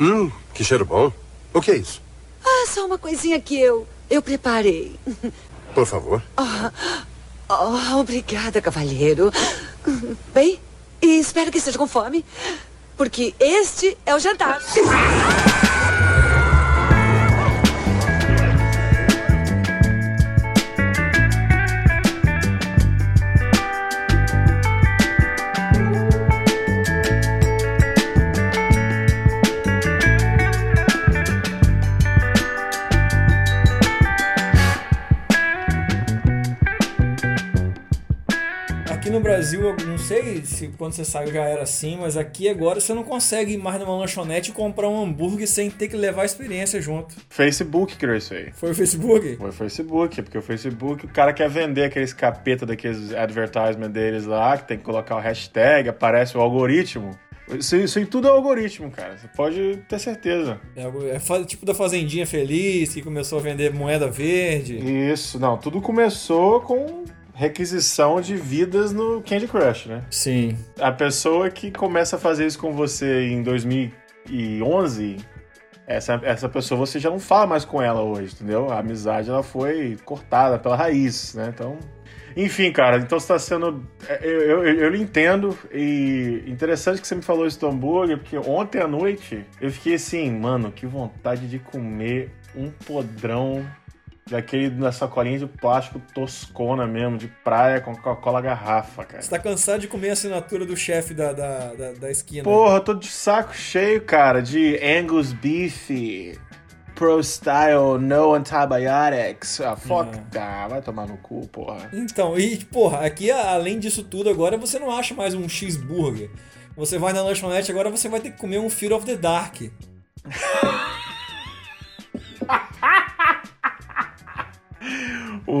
Hum, que cheiro bom. O que é isso? Ah, só uma coisinha que eu eu preparei. Por favor. Oh, oh, obrigada, cavalheiro. Bem, e espero que esteja com fome, porque este é o jantar. No Brasil, eu não sei se quando você saiu já era assim, mas aqui agora você não consegue ir mais numa lanchonete e comprar um hambúrguer sem ter que levar a experiência junto. Facebook criou isso aí. Foi o Facebook? Foi o Facebook, porque o Facebook, o cara quer vender aqueles capeta daqueles advertisement deles lá, que tem que colocar o hashtag, aparece o algoritmo. Isso, isso aí tudo é algoritmo, cara. Você pode ter certeza. É, é tipo da Fazendinha Feliz, que começou a vender moeda verde. Isso, não, tudo começou com requisição de vidas no Candy Crush, né? Sim. A pessoa que começa a fazer isso com você em 2011, essa, essa pessoa você já não fala mais com ela hoje, entendeu? A amizade ela foi cortada pela raiz, né? Então, enfim, cara, então você tá sendo. Eu, eu, eu, eu entendo. E interessante que você me falou isso do hambúrguer, porque ontem à noite eu fiquei assim, mano, que vontade de comer um podrão daquele na sacolinha de plástico toscona mesmo, de praia com Coca-Cola garrafa, cara. Você tá cansado de comer a assinatura do chefe da, da, da, da esquina. Porra, eu tô de saco cheio, cara, de Angus Beef, Pro Style, No Antibiotics. Ah, fuck, tá, vai tomar no cu, porra. Então, e porra, aqui além disso tudo agora você não acha mais um cheeseburger. Você vai na lanchonete agora você vai ter que comer um Fear of the Dark.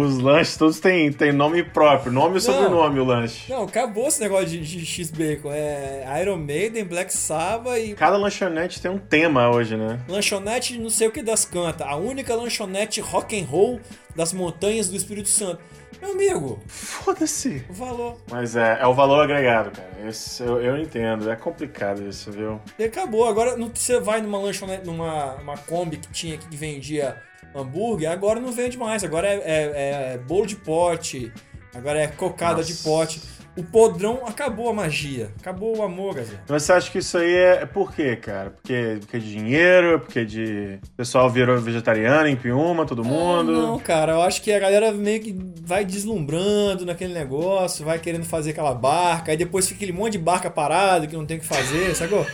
Os lanches todos têm, têm nome próprio, nome e sobrenome o lanche. Não, acabou esse negócio de, de X-Bacon. É Iron Maiden, Black Sabbath e Cada lanchonete tem um tema hoje, né? lanchonete não sei o que das canta. A única lanchonete rock and roll das montanhas do Espírito Santo. Meu amigo, Foda-se. o valor. Mas é, é o valor agregado, cara. Esse eu, eu entendo. É complicado isso, viu? E acabou. Agora você vai numa lanchonete, numa uma Kombi que tinha que vendia hambúrguer, agora não vende mais. Agora é, é- é bolo de pote, agora é cocada Nossa. de pote. O podrão acabou a magia. Acabou o amor. Mas você acha que isso aí é, é por quê, cara? Porque, porque de dinheiro, porque de. O pessoal virou vegetariano em Piuma, todo mundo. Ah, Não, cara, eu acho que a galera meio que vai deslumbrando naquele negócio, vai querendo fazer aquela barca, aí depois fica aquele monte de barca parado que não tem o que fazer, sacou?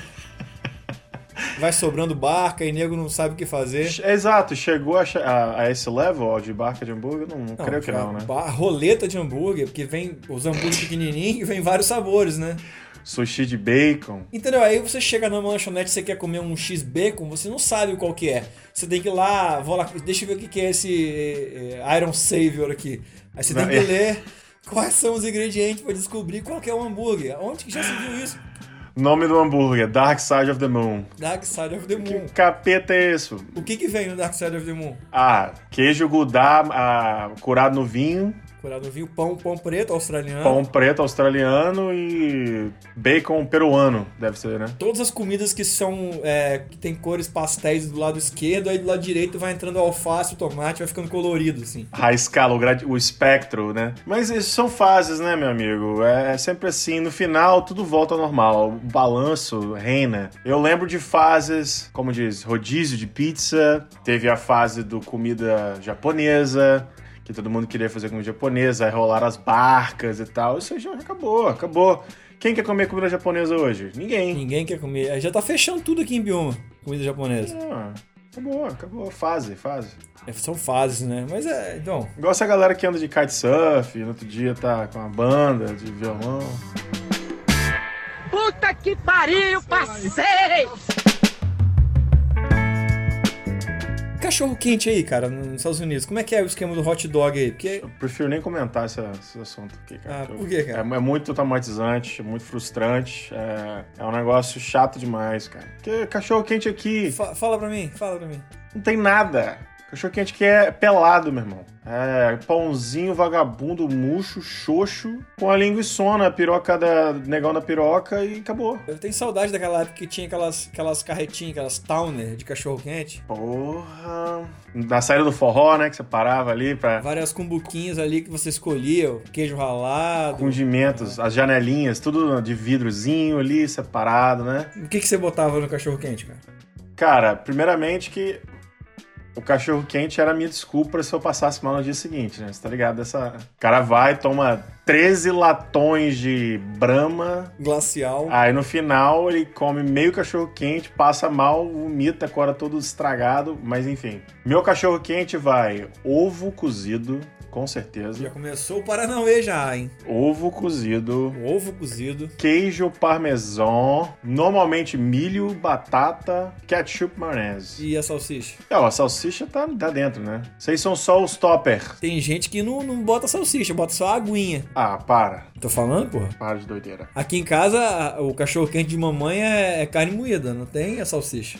Vai sobrando barca e nego não sabe o que fazer. Exato, chegou a, a- a esse level de barca de hambúrguer? Não, não creio que não, né? Roleta de hambúrguer, porque vem os hambúrgueres pequenininhos e vem vários sabores, né? Sushi de bacon. Entendeu? Aí você chega numa lanchonete e você quer comer um X-Bacon, você não sabe qual que é. Você tem que ir lá, vou lá, deixa eu ver o que é esse eh, eh, Iron Savior aqui. Aí você tem Não, que é. ler quais são os ingredientes pra descobrir qual que é o hambúrguer. Onde que já se viu isso? Nome do hambúrguer: Dark Side of the Moon. Dark Side of the Que Moon. capeta é isso? O que que vem no Dark Side of the Moon? Ah, queijo gouda ah, curado no vinho, Curado no vinho, pão, pão preto australiano. pão preto australiano e bacon peruano, deve ser, né? Todas as comidas que são. é, que tem cores pastéis do lado esquerdo, aí do lado direito vai entrando alface, o tomate, vai ficando colorido, assim. a escala, o, o espectro, né? Mas isso são fases, né, meu amigo? É, é sempre assim, no final tudo volta ao normal, o balanço reina. Eu lembro de fases, como diz, rodízio de pizza, teve a fase do comida japonesa, que todo mundo queria fazer comida japonesa, aí rolaram as barcas e tal. Isso aí já acabou, acabou. Quem quer comer comida japonesa hoje? Ninguém. Ninguém quer comer. Já tá fechando tudo aqui em Bioma, comida japonesa. Ah, acabou, acabou. Fase, fase. É, São fases, né? Mas é, então. Igual essa galera que anda de kitesurf, no outro dia tá com uma banda de violão. Puta que pariu, passei! Cachorro quente aí, cara, nos Estados Unidos. Como é que é o esquema do hot dog aí? Porque. Eu prefiro nem comentar esse, esse assunto aqui, cara. Ah, por quê, cara? É, é muito traumatizante, é muito frustrante, é, é um negócio chato demais, cara. Porque cachorro quente aqui Fa- fala pra mim, fala pra mim. não tem nada. Cachorro quente que é pelado, meu irmão. É pãozinho vagabundo, murcho, xoxo, com a linguiçona, a piroca da negão da piroca e acabou. Eu tenho saudade daquela época que tinha aquelas, aquelas carretinhas, aquelas towner de cachorro quente. Porra. Na saída do forró, né? Que você parava ali pra. Várias cumbuquinhas ali que você escolhia, o queijo ralado. Condimentos, as janelinhas, tudo de vidrozinho ali, separado, né? O que, que você botava no cachorro quente, cara? Cara, primeiramente que o cachorro quente era a minha desculpa se eu passasse mal no dia seguinte, né? Você tá ligado? Essa... O cara vai, toma 13 latões de brama. Glacial. Aí no final ele come meio cachorro quente, passa mal, vomita, acorda todo estragado, mas enfim. Meu cachorro quente vai ovo cozido, com certeza. Já começou o Paranauê já, hein? Ovo cozido. Ovo cozido. Queijo parmesão. Normalmente milho, batata, ketchup, maionese. E a salsicha? É, a salsicha tá, tá dentro, né? Vocês são só os topper. Tem gente que não, não bota salsicha, bota só a aguinha. Ah, para. Tô falando, porra? Para de doideira. Aqui em casa, o cachorro quente de mamãe é, é carne moída, não tem a salsicha.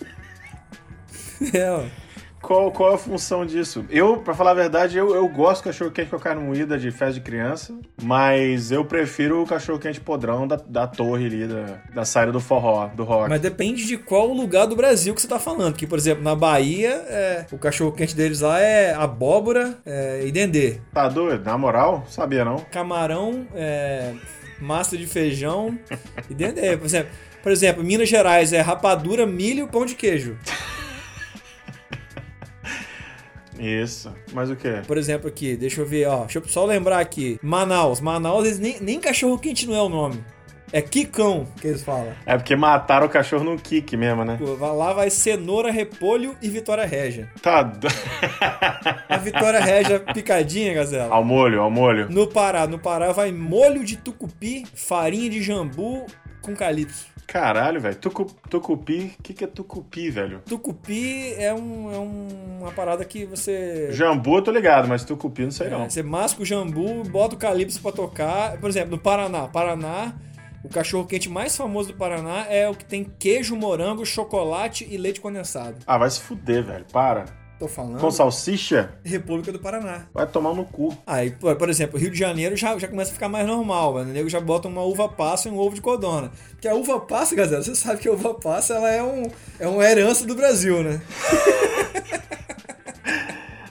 é, ó. Qual, qual é a função disso? Eu, pra falar a verdade, eu, eu gosto do cachorro quente com carne moída de festa de criança, mas eu prefiro o cachorro quente podrão da, da torre ali, da, da saída do forró, do rock. Mas depende de qual lugar do Brasil que você tá falando. Que, por exemplo, na Bahia, é, o cachorro quente deles lá é abóbora é, e dendê. Tá doido? Na moral? Sabia não? Camarão, é, massa de feijão e dendê. Por exemplo, por exemplo, Minas Gerais é rapadura, milho e pão de queijo. Isso. Mas o quê? Por exemplo, aqui, deixa eu ver, ó. Deixa eu só lembrar aqui. Manaus. Manaus, eles nem, nem cachorro quente não é o nome. É quicão que eles falam. É porque mataram o cachorro no kick mesmo, né? Pô, lá vai cenoura, repolho e Vitória Régia. Tá. do- A Vitória Régia picadinha, gazela. ao molho, ao molho. No Pará, no Pará vai molho de tucupi, farinha de jambu com calypso. Caralho, velho. Tucu, tucupi. O que, que é tucupi, velho? Tucupi é, um, é um- uma parada que você. Jambu eu tô ligado, mas tucupi não sei É, não. você masca o jambu, bota o calypso pra tocar. Por exemplo, no Paraná. Paraná, o cachorro quente mais famoso do Paraná é o que tem queijo, morango, chocolate e leite condensado. Ah, vai se fuder, velho. Para. Tô falando. Com salsicha? República do Paraná. Vai tomar no cu. Aí, por, exemplo, Rio de Janeiro já, já começa a ficar mais normal, mano. O nego já bota uma uva passa e um ovo de codorna. Porque a uva passa, galera, você sabe que a uva passa ela é, um, é uma herança do Brasil, né?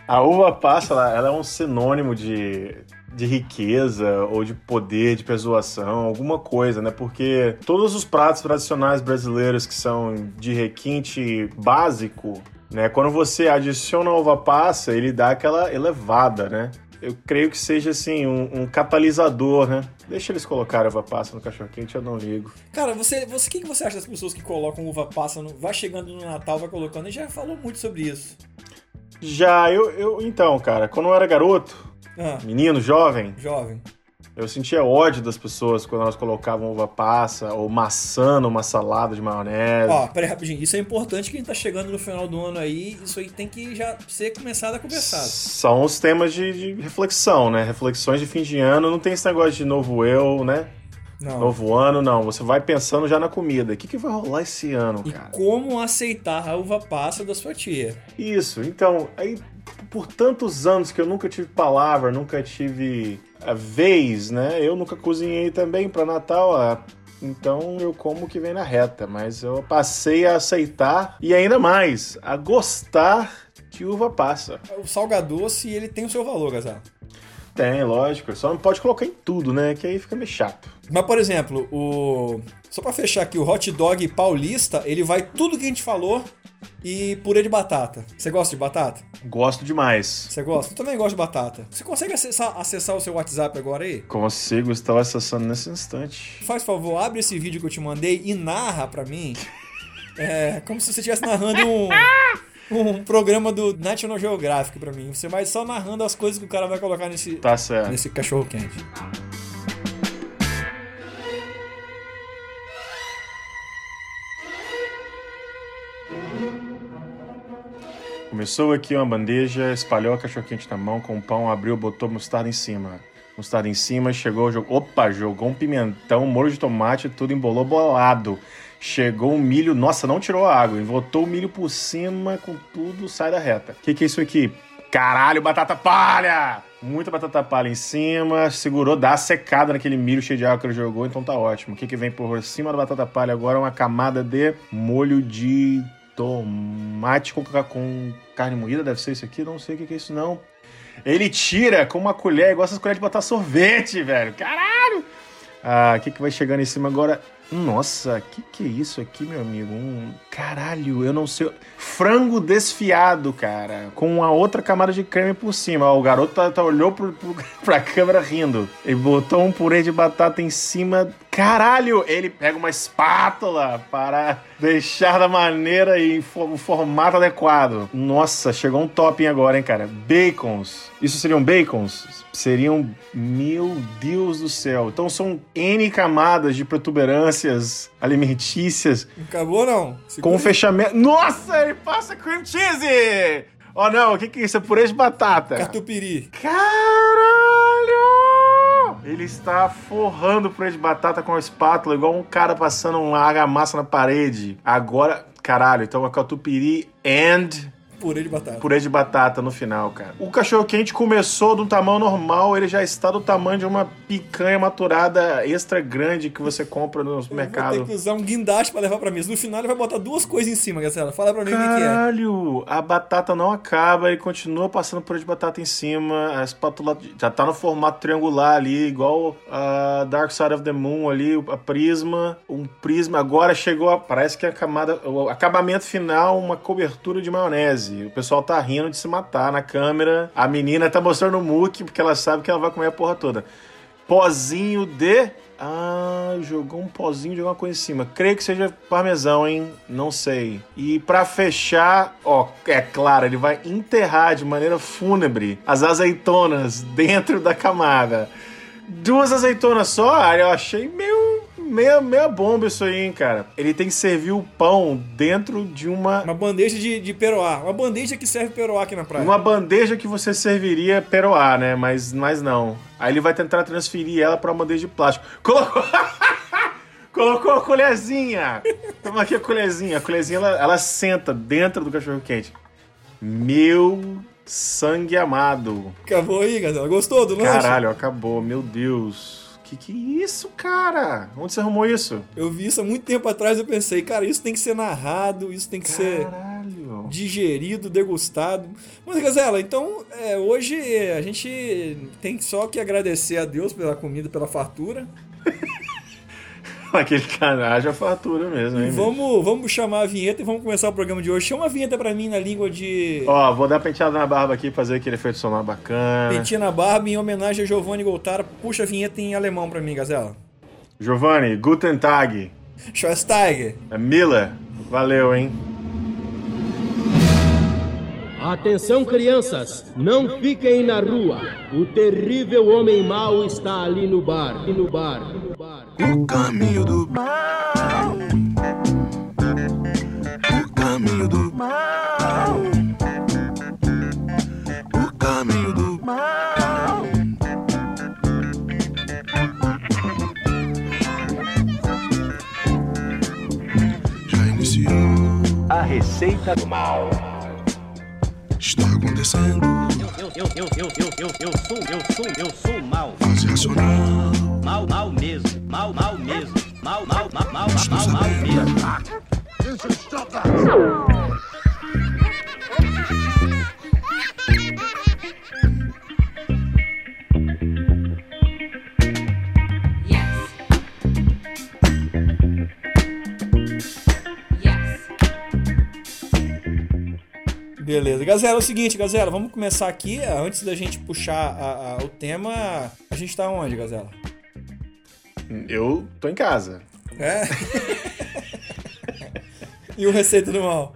A uva passa, ela, ela é um sinônimo de, de riqueza ou de poder, de persuasão, alguma coisa, né? Porque todos os pratos tradicionais brasileiros que são de requinte básico, né? Quando você adiciona a uva passa, ele dá aquela elevada, né? Eu creio que seja assim, um, um catalisador, né? Deixa eles colocarem uva passa no cachorro quente, eu não ligo. Cara, você, você, o que, que você acha das pessoas que colocam uva passa, no, vai chegando no Natal, vai colocando? A gente já falou muito sobre isso. Já, eu, eu então, cara, quando eu era garoto, Ah, menino, jovem, jovem. Eu sentia ódio das pessoas quando elas colocavam uva passa ou maçã numa salada de maionese. Ó, peraí rapidinho. Isso é importante que a gente tá chegando no final do ano aí. Isso aí tem que já ser começado a conversar. São os temas de, de reflexão, né? Reflexões de fim de ano. Não tem esse negócio de novo eu, né? Não. Novo ano, não. Você vai pensando já na comida. O que, que vai rolar esse ano, E cara? como aceitar a uva passa da sua tia. Isso. Então, aí por tantos anos que eu nunca tive palavra, nunca tive vez, né? Eu nunca cozinhei também para Natal. Então eu como o que vem na reta, mas eu passei a aceitar e ainda mais a gostar de uva passa. O salgadoce, ele tem o seu valor, Gazar. Tem, lógico. Só não pode colocar em tudo, né? Que aí fica meio chato. Mas, por exemplo, o. Só pra fechar aqui, o hot dog paulista, ele vai tudo que a gente falou e purê de batata. Você gosta de batata? Gosto demais. Você gosta? Eu também gosto de batata. Você consegue acessar, acessar o seu WhatsApp agora aí? Consigo estar acessando nesse instante. Faz favor, abre esse vídeo que eu te mandei e narra pra mim. É como se você estivesse narrando um, um programa do National Geographic pra mim. Você vai só narrando as coisas que o cara vai colocar nesse, Tá certo. nesse cachorro quente. Começou aqui uma bandeja, espalhou a cachorro-quente na mão com o pão, abriu, botou mostarda em cima. Mostarda em cima, chegou, jogou. Opa, jogou um pimentão, molho de tomate, tudo embolou bolado. Chegou o milho, nossa, não tirou a água, botou o milho por cima com tudo, sai da reta. O que, que é isso aqui? Caralho, batata palha! Muita batata palha em cima, segurou, dá secada naquele milho cheio de água que ele jogou, então tá ótimo. O que, que vem por cima da batata palha agora? Uma camada de molho de tomate com, com carne moída, deve ser isso aqui? Não sei o que, que é isso não. Ele tira com uma colher, igual essas colheres de botar sorvete, velho. Caralho! Ah, o que, que vai chegando em cima agora? Nossa, que que é isso aqui, meu amigo? Um caralho, eu não sei. Frango desfiado, cara, com uma outra camada de creme por cima. Ó, o garoto tá, tá olhou pro, pro, pra câmera rindo. Ele botou um purê de batata em cima. Caralho, ele pega uma espátula para deixar da maneira e o formato adequado. Nossa, chegou um topping agora, hein, cara? Bacons. Isso seriam bacons? Seriam, meu Deus do céu. Então são N camadas de protuberâncias alimentícias. Acabou não? Segura com um fechamento. Nossa, ele passa cream cheese! Oh não, o que, que é isso? É purê de batata. Catupiry. Caralho! Ele está forrando purê de batata com a espátula, igual um cara passando uma argamassa na parede. Agora, caralho, então é catupiry and Purê de batata. Purê de batata no final, cara. O cachorro quente começou de um tamanho normal, ele já está do tamanho de uma picanha maturada extra grande que você compra no supermercado. Vou ter que usar um guindaste pra levar pra mesa. No final ele vai botar duas coisas em cima, Gacela. Fala pra mim Caralho, o que, Caralho, a batata não acaba, ele continua passando purê de batata em cima, a espátula já tá no formato triangular ali, igual a Dark Side of the Moon ali, a prisma, um prisma. Agora chegou, a, parece que a camada, o acabamento final, uma cobertura de maionese. O pessoal tá rindo de se matar na câmera. A menina tá mostrando o muque porque ela sabe que ela vai comer a porra toda. Pozinho de. Ah, jogou um pozinho de alguma coisa em cima. Creio que seja parmesão, hein? Não sei. E para fechar, ó, é claro, ele vai enterrar de maneira fúnebre as azeitonas dentro da camada. Duas azeitonas só? Eu achei meio meia, meia bomba isso aí, hein, cara. Ele tem que servir o pão dentro de uma. Uma bandeja de, de peroá. Uma bandeja que serve peroá aqui na praia. Uma bandeja que você serviria peroá, né? Mas, mas não. Aí ele vai tentar transferir ela para uma bandeja de plástico. Colocou. Colocou a colherzinha. Toma aqui a colherzinha. A colherzinha ela, ela senta dentro do cachorro quente. Meu sangue amado. Acabou aí, galera. Gostou do lanche? Caralho, acabou. Meu Deus. Que que é isso, cara? Onde você arrumou isso? Eu vi isso há muito tempo atrás eu pensei, cara, isso tem que ser narrado, isso tem que Caralho. ser digerido, degustado. Mas, Gazela, então, é, hoje a gente tem só que agradecer a Deus pela comida, pela fartura. Aquele canal já fatura mesmo, hein? Vamos, vamos chamar a vinheta e vamos começar o programa de hoje. Chama a vinheta pra mim na língua de. Ó, vou dar penteada na barba aqui, fazer aquele efeito sonoro bacana. Pentinha na barba em homenagem a Giovanni Goltara. Puxa a vinheta em alemão pra mim, Gazela. Giovanni, Guten Tag. Schwesteiger. É Miller. Valeu, hein? Atenção, crianças, não fiquem na rua. O terrível homem mau está ali no bar, no bar, no bar. O caminho do mal. O caminho do mal. O caminho do mal. Já iniciou. A receita do mal. Acontecendo. Eu, eu, eu, eu, eu, eu, eu sou, eu sou, eu sou mal. Fase racional. Mal, mal mesmo. Mal, mal mesmo. Mal, mal, mal, mal, mal, mal sabendo. mesmo. Yes. Gazela, é o seguinte, Gazela, vamos começar aqui. Antes da gente puxar a- a- o tema, a gente tá onde, Gazela? Eu tô em casa. É? e o Receita do Mal?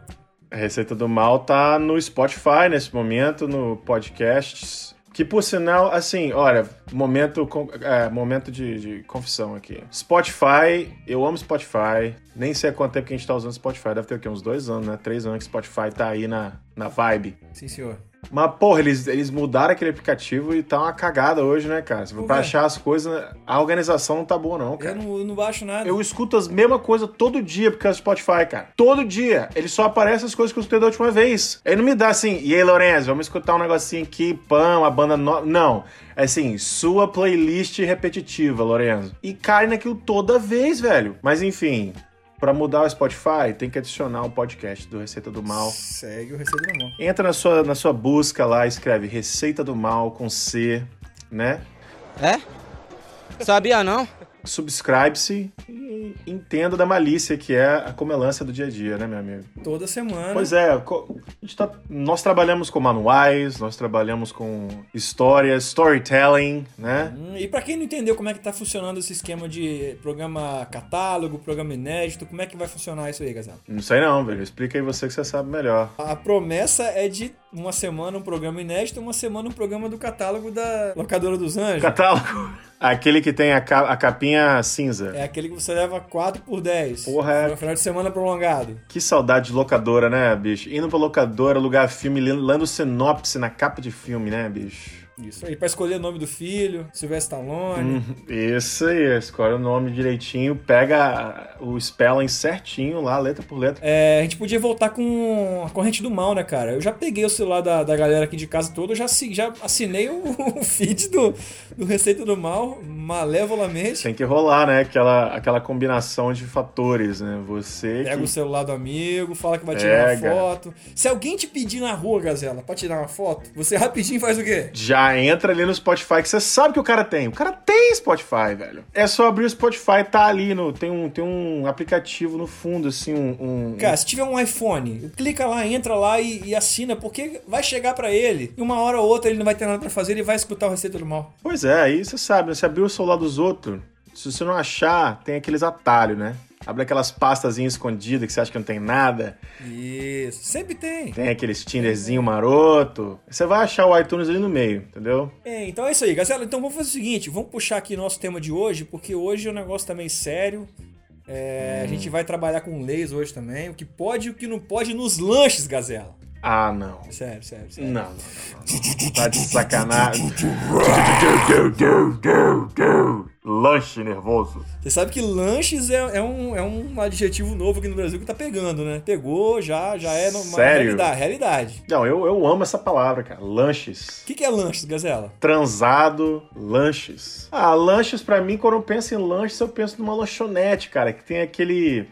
A Receita do Mal tá no Spotify nesse momento, no podcasts. Que por sinal, assim, olha, momento, é, momento de, de confissão aqui. Spotify, eu amo Spotify. Nem sei há quanto tempo que a gente tá usando Spotify. Deve ter o quê? Uns dois anos, né? Três anos que Spotify tá aí na, na vibe. Sim, senhor. Mas, porra, eles, eles mudaram aquele aplicativo e tá uma cagada hoje, né, cara? Se for Por pra quê? achar as coisas, a organização não tá boa, não, Eu cara. não, eu não baixo nada. Eu escuto as mesmas coisas todo dia porque é o Spotify, cara. Todo dia. Ele só aparece as coisas que eu escutei da última vez. Ele não me dá assim, e aí, Lorenzo, vamos escutar um negocinho aqui, pão, a banda nova. Não. É assim, sua playlist repetitiva, Lorenzo. E cai naquilo toda vez, velho. Mas enfim, pra mudar o Spotify, tem que adicionar o podcast do Receita do Mal. Segue o Receita do Mal. Entra na sua, na sua busca lá, escreve Receita do Mal com C, né? É? Sabia não? Subscribe-se e entenda da malícia que é a comelância do dia a dia, né, meu amigo? Toda semana. Pois é, tá- nós trabalhamos com manuais, nós trabalhamos com histórias, storytelling, né? Hum, E pra quem não entendeu como é que tá funcionando esse esquema de programa catálogo, programa inédito, como é que vai funcionar isso aí, Gazela? Não sei não, velho. Explica aí você que você sabe melhor. A promessa é de uma semana um programa inédito, uma semana um programa do catálogo da Locadora dos Anjos. Catálogo. Aquele que tem a, ca- a capinha cinza. É aquele que você leva 4 por 10. Porra, é. Final de semana prolongado. Que saudade de locadora, né, bicho? Indo pra locadora, alugar filme, lendo lendo sinopse na capa de filme, né, bicho? Isso aí, pra escolher o nome do filho, Sylvester Stallone. Hum, Isso aí, escolhe o nome direitinho, pega o spelling certinho lá, letra por letra. É, a gente podia voltar com a corrente do mal, né, cara? Eu já peguei o celular da, da galera aqui de casa toda, eu já, já assinei o, o feed do, do Receita do Mal, malevolamente. Tem que rolar, né? Aquela, aquela combinação de fatores, né? Você Pega que... o celular do amigo, fala que vai tirar Pega. uma foto. Se alguém te pedir na rua, Gazela, pra tirar uma foto, você rapidinho faz o quê? já entra ali no Spotify, que você sabe que o cara tem. O cara tem Spotify, velho. É só abrir o Spotify, tá ali no. Tem um, tem um aplicativo no fundo, assim, um. um- Cara, se tiver um iPhone, clica lá, entra lá e, e assina, porque vai chegar pra ele. E uma hora ou outra ele não vai ter nada pra fazer, ele vai escutar o Receita do Mal. Pois é, aí você sabe, né? Você abriu o celular dos outros. Se você não achar, tem aqueles atalhos, né? Abre aquelas pastazinhas escondidas que você acha que não tem nada. Isso, sempre tem. Tem aqueles Tinderzinho maroto. Você vai achar o iTunes ali no meio, entendeu? É, então é isso aí, Gazela. Então vamos fazer o seguinte: vamos puxar aqui nosso tema de hoje, porque hoje o negócio tá meio sério. É, A gente vai trabalhar com leis hoje também. O que pode e o que não pode nos lanches, Gazela. Ah, não. Sério, sério, sério. Não, não, não, não. Tá de sacanagem. Lanche nervoso. Você sabe que lanches é, é um, é um adjetivo novo aqui no Brasil que tá pegando, né? Pegou, já, já é uma Sério? realidade. realidade. Não, eu, eu amo essa palavra, cara. Lanches. O que, que é lanches, Gazela? Transado, lanches. Ah, lanches pra mim, quando eu penso em lanches, eu penso numa lanchonete, cara, que tem aquele.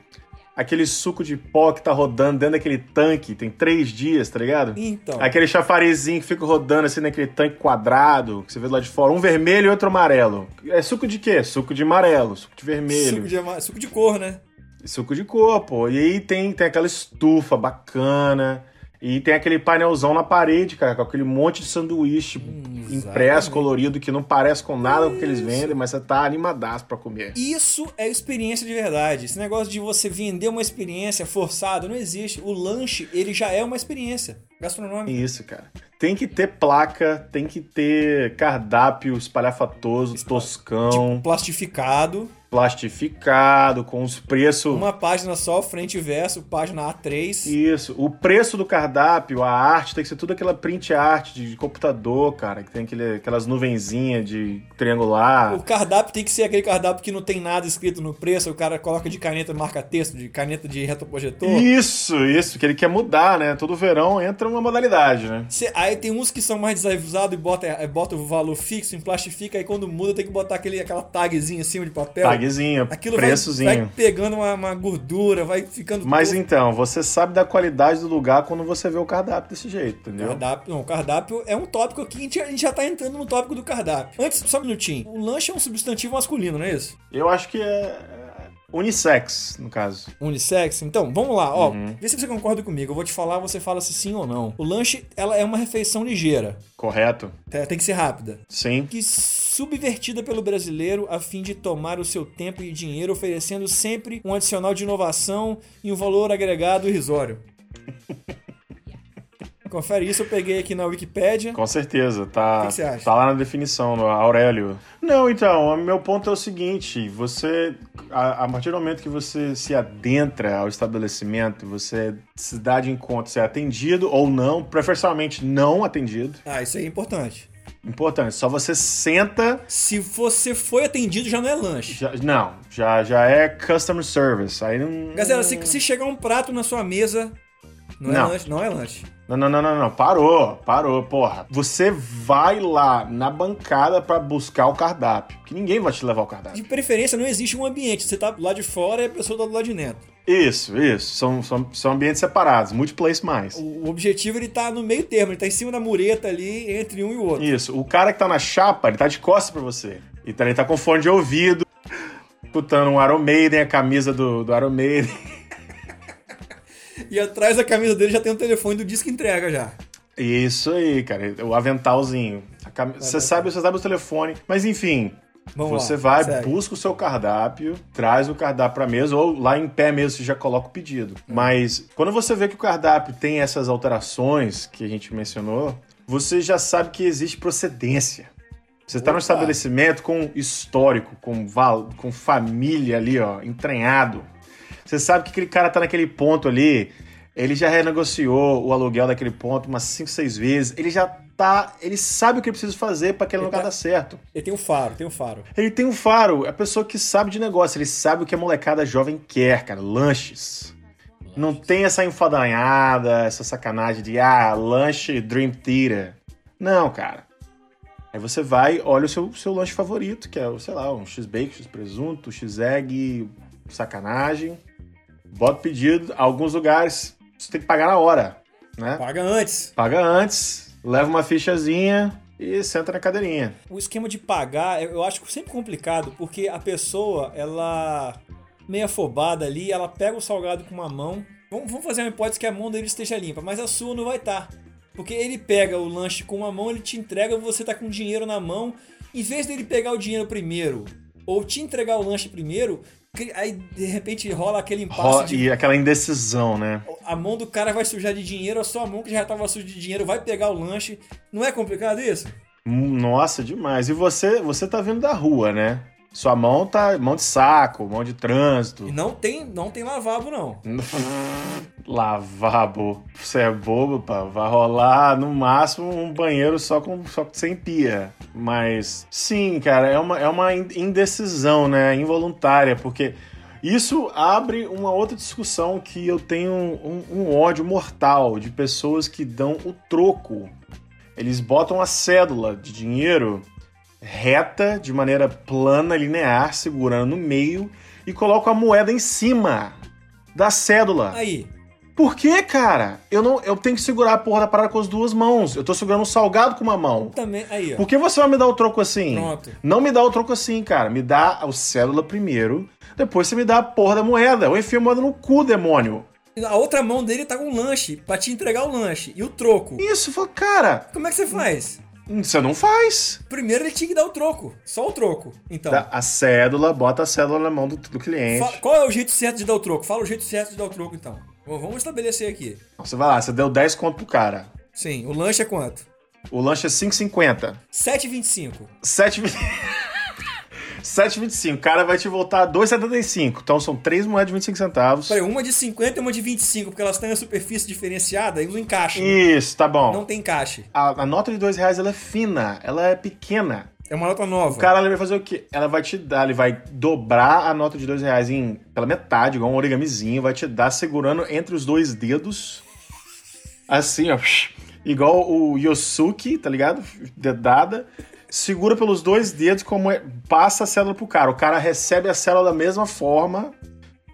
Aquele suco de pó que tá rodando dentro daquele tanque, tem três dias, tá ligado? Então. Aquele chafarizinho que fica rodando assim naquele tanque quadrado, que você vê lá de fora, um vermelho e outro amarelo. É suco de quê? Suco de amarelo, suco de vermelho. Suco de, suco de cor, né? Suco de cor, pô. E aí tem, tem aquela estufa bacana. E tem aquele painelzão na parede, cara, com aquele monte de sanduíche impresso, exatamente. colorido, que não parece com nada com o que eles vendem, mas você tá animadaço pra comer. Isso é experiência de verdade. Esse negócio de você vender uma experiência forçada não existe. O lanche, ele já é uma experiência gastronômica. Isso, cara. Tem que ter placa, tem que ter cardápio espalhafatoso, toscão, Tipo, plastificado. Plastificado, com os preços. Uma página só, frente e verso, página A3. Isso. O preço do cardápio, a arte, tem que ser tudo aquela print art de computador, cara, que tem aquele, aquelas nuvenzinhas de triangular. O cardápio tem que ser aquele cardápio que não tem nada escrito no preço, o cara coloca de caneta marca-texto, de caneta de retroprojetor. Isso, isso, que ele quer mudar, né? Todo verão entra uma modalidade, né? Cê- aí tem uns que são mais desavisados e bota, bota o valor fixo, em plastifica, aí quando muda tem que botar aquele, aquela tagzinha em cima de papel. Tagzinho, Aquilo vai, preçozinho. vai pegando uma, uma gordura, vai ficando. Mas todo- então, você sabe da qualidade do lugar quando você vê o cardápio desse jeito, entendeu? Cardápio, não, cardápio é um tópico aqui, a gente, a gente já tá entrando no tópico do cardápio. Antes, só um minutinho. O lanche é um substantivo masculino, não é isso? Eu acho que é unissex, no caso. Unissex? Então, vamos lá, ó. Uhum. Vê se você concorda comigo. Eu vou te falar, você fala se sim ou não. O lanche, ela é uma refeição ligeira. Correto? Tem que ser rápida. Sim. Que subvertida pelo brasileiro a fim de tomar o seu tempo e dinheiro, oferecendo sempre um adicional de inovação e um valor agregado irrisório. Confere isso, eu peguei aqui na Wikipédia. Com certeza, tá, O que você acha? tá lá na definição, no Aurélio. Não, então, o meu ponto é o seguinte: você, a, a partir do momento que você se adentra ao estabelecimento, você se dá de encontro se é atendido ou não, preferencialmente não atendido. Ah, isso aí é importante. Importante, só você senta. Se você foi atendido, já não é lanche. já- não, já, já é customer service. Aí não. Gazela, se, se chegar um prato na sua mesa, não, Não. é lanche, não é lanche. Não, não, não, não, não. Parou, parou, porra. Você vai lá na bancada pra buscar o cardápio. Que ninguém vai te levar o De cardápio. preferência, não existe um ambiente. Você tá lá de fora e a pessoa tá do lado de dentro. Isso, isso. São, são, são ambientes separados, multiplace mais. O, objetivo ele tá no meio termo, ele tá em cima da mureta ali entre um e o outro. Isso. O cara que tá na chapa, ele tá de costas pra você. E tá- ele tá com fone de ouvido, escutando um Iron Maiden, a camisa do, do Iron Maiden. E atrás da camisa dele já tem o telefone do disco entrega já. Isso aí, cara. O aventalzinho. Cam- Você sabe, você sabe o telefone. Mas enfim, Vamos você lá, vai, segue. busca o seu cardápio, traz o cardápio pra mesa, ou lá em pé mesmo você já coloca o pedido. Hum. Mas quando você vê que o cardápio tem essas alterações que a gente mencionou, você já sabe que existe procedência. Você está num estabelecimento com histórico, com, val- com família ali, ó, entranhado. Você sabe que aquele cara tá naquele ponto ali, ele já renegociou o aluguel daquele ponto umas 5, 6 vezes, ele já tá. Ele sabe o que ele precisa fazer para aquele Ele lugar tá- dar certo. Ele tem um faro, tem um faro. Ele tem um faro, é a pessoa que sabe de negócio, ele sabe o que a molecada jovem quer, cara. Lanches. Não tem essa enfadanhada, essa sacanagem de, ah, lanche Dream Theater. Não, cara. Aí você vai, olha o seu, seu lanche favorito, que é, o, sei lá, um X-Bacon, X-Presunto, X-Egg, sacanagem. Bota o pedido. Alguns lugares você tem que pagar na hora, né? Paga antes. Paga antes, leva uma fichazinha e senta na cadeirinha. O esquema de pagar, eu acho sempre complicado, porque a pessoa, ela meio afobada ali, ela pega o salgado com uma mão. Vamos, vamos fazer uma hipótese que a mão dele esteja limpa, mas a sua não vai estar. Porque ele pega o lanche com uma mão, ele te entrega, você tá com dinheiro na mão. Em vez dele pegar o dinheiro primeiro, ou te entregar o lanche primeiro, aí de repente rola aquele impasse Rola- de E aquela indecisão, né? a mão do cara vai sujar de dinheiro, a sua mão que já tava suja de dinheiro vai pegar o lanche. Não é complicado isso? Hum, Nossa, demais. E você, você tá vindo da rua, né? Sua mão tá mão de saco, mão de trânsito. E não tem, não tem lavabo não. Lavabo. Você é bobo, pá. Vai rolar no máximo um banheiro só com só sem pia. Mas sim, cara, é uma, é uma in- indecisão, né? Involuntária, porque isso abre uma outra discussão que eu tenho um, um ódio mortal de pessoas que dão o troco. Eles botam a cédula de dinheiro reta, de maneira plana, linear, segurando no meio, e colocam a moeda em cima da cédula. Aí, Por que, cara? Eu não, eu tenho que segurar a porra da parada com as duas mãos. Eu tô segurando um salgado com uma mão. também, aí, ó. Por que você vai me dar o troco assim? Pronto. Não me dá o troco assim, cara. Me dá o cédula primeiro, depois você me dá a porra da moeda. Eu enfio a moeda no cu, demônio. A outra mão dele tá com um lanche, pra te entregar o lanche. E o troco. Isso, cara, Como é que você faz? Você não faz. Primeiro ele tinha que dar o troco. Só o troco. Então, Dá a cédula, bota a cédula na mão do, do cliente. fa- qual é o jeito certo de dar o troco? Fala o jeito certo de dar o troco, então. V- Vamos estabelecer aqui. Você vai lá, você deu 10 conto pro cara. Sim, o lanche é quanto? O lanche é 5,50. 7,25. 7,20. 7,25. O cara vai te voltar 2,75. Então são três moedas de 25 centavos. Peraí, uma de 50 e uma de 25, porque elas têm a superfície diferenciada e não encaixa. Isso, tá bom. Não tem encaixe. A, a nota de dois reais ela é fina, ela é pequena. É uma nota nova. O cara ele vai fazer o quê? Ela vai te dar, ele vai dobrar a nota de dois reais em, pela metade, igual um origamizinho, vai te dar segurando entre os dois dedos. Assim, ó. Igual o Yosuke, tá ligado? Dedada. Segura pelos dois dedos, como é, passa a célula pro cara. O cara recebe a célula da mesma forma,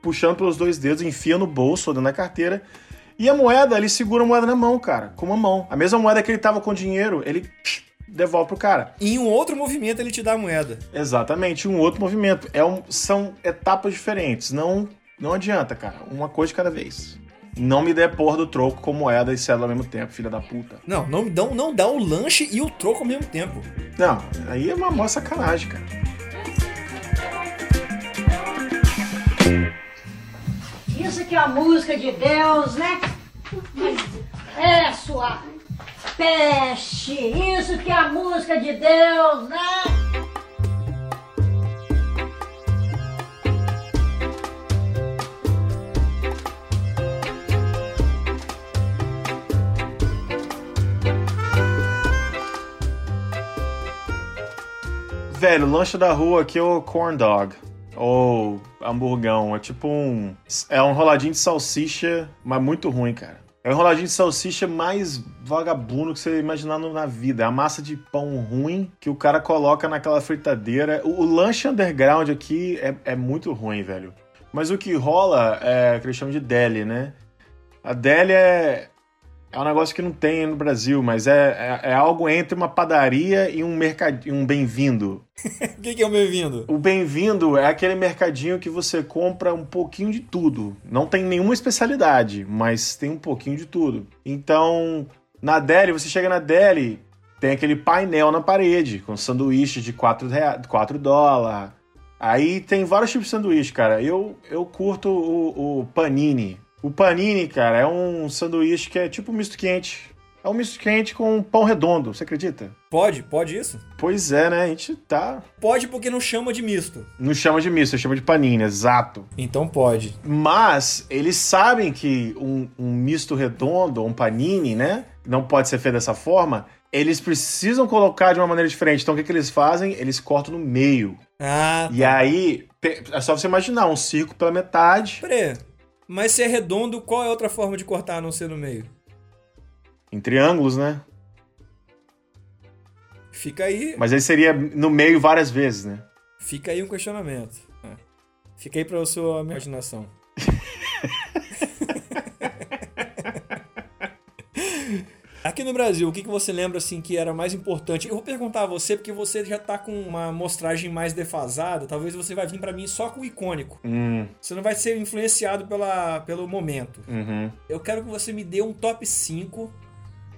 puxando pelos dois dedos, enfia no bolso ou da carteira. E a moeda, ele segura a moeda na mão, cara, com uma mão. A mesma moeda que ele tava com dinheiro, ele devolve pro cara. E em um outro movimento ele te dá a moeda. Exatamente, um outro movimento. É um, são etapas diferentes. Não, não adianta, cara. Uma coisa de cada vez. Não me dê porra do troco com moeda e cédula ao mesmo tempo, filha da puta. Não, não, não, não dá o lanche e o troco ao mesmo tempo. Não, aí é uma mó sacanagem, cara. Isso que é a música de Deus, né? É, sua peste! Isso que é a música de Deus, né? Velho, lanche da rua aqui é o corn dog. Ou hamburgão. É tipo um. É um enroladinho de salsicha, mas muito ruim, cara. É o enroladinho de salsicha mais vagabundo que você imaginar na vida. É a massa de pão ruim que o cara coloca naquela fritadeira. O, o lanche underground aqui é, é muito ruim, velho. Mas o que rola é o que eles chamam de deli, né? A deli é, é um negócio que não tem no Brasil, mas é, é, é algo entre uma padaria e um, mercad... um bem-vindo. O que, que é o bem-vindo? O bem-vindo é aquele mercadinho que você compra um pouquinho de tudo. Não tem nenhuma especialidade, mas tem um pouquinho de tudo. Então, na Deli, você chega na Deli, tem aquele painel na parede com sanduíches de 4, rea... 4 dólares. Aí tem vários tipos de sanduíche, cara. Eu, eu curto o, o panini. O panini, cara, é um sanduíche que é tipo um misto quente. É um misto quente com pão redondo, você acredita? Pode? Pode isso? Pois é, né? A gente tá Pode porque não chama de misto. Não chama de misto, chama de panini, exato. Então pode. Mas eles sabem que um, um misto redondo, um panini, né? Não pode ser feito dessa forma. Eles precisam colocar de uma maneira diferente. Então o que, que eles fazem? Eles cortam no meio. Ah, E aí, é só você imaginar um círculo pela metade, Peraí. Mas se é redondo, qual é outra forma de cortar a não ser no meio? em triângulos, né? Fica aí, Mas aí seria no meio várias vezes, né? fica aí um questionamento. É. Fica aí pra sua imaginação. Aqui no Brasil, o que, que você lembra assim que era mais importante? Eu vou perguntar a você porque você já tá com uma amostragem mais defasada. Talvez você vai vir pra mim só com o icônico. Hum, Você não vai ser influenciado pela, pelo momento. uhum. Eu quero que você me dê um top 5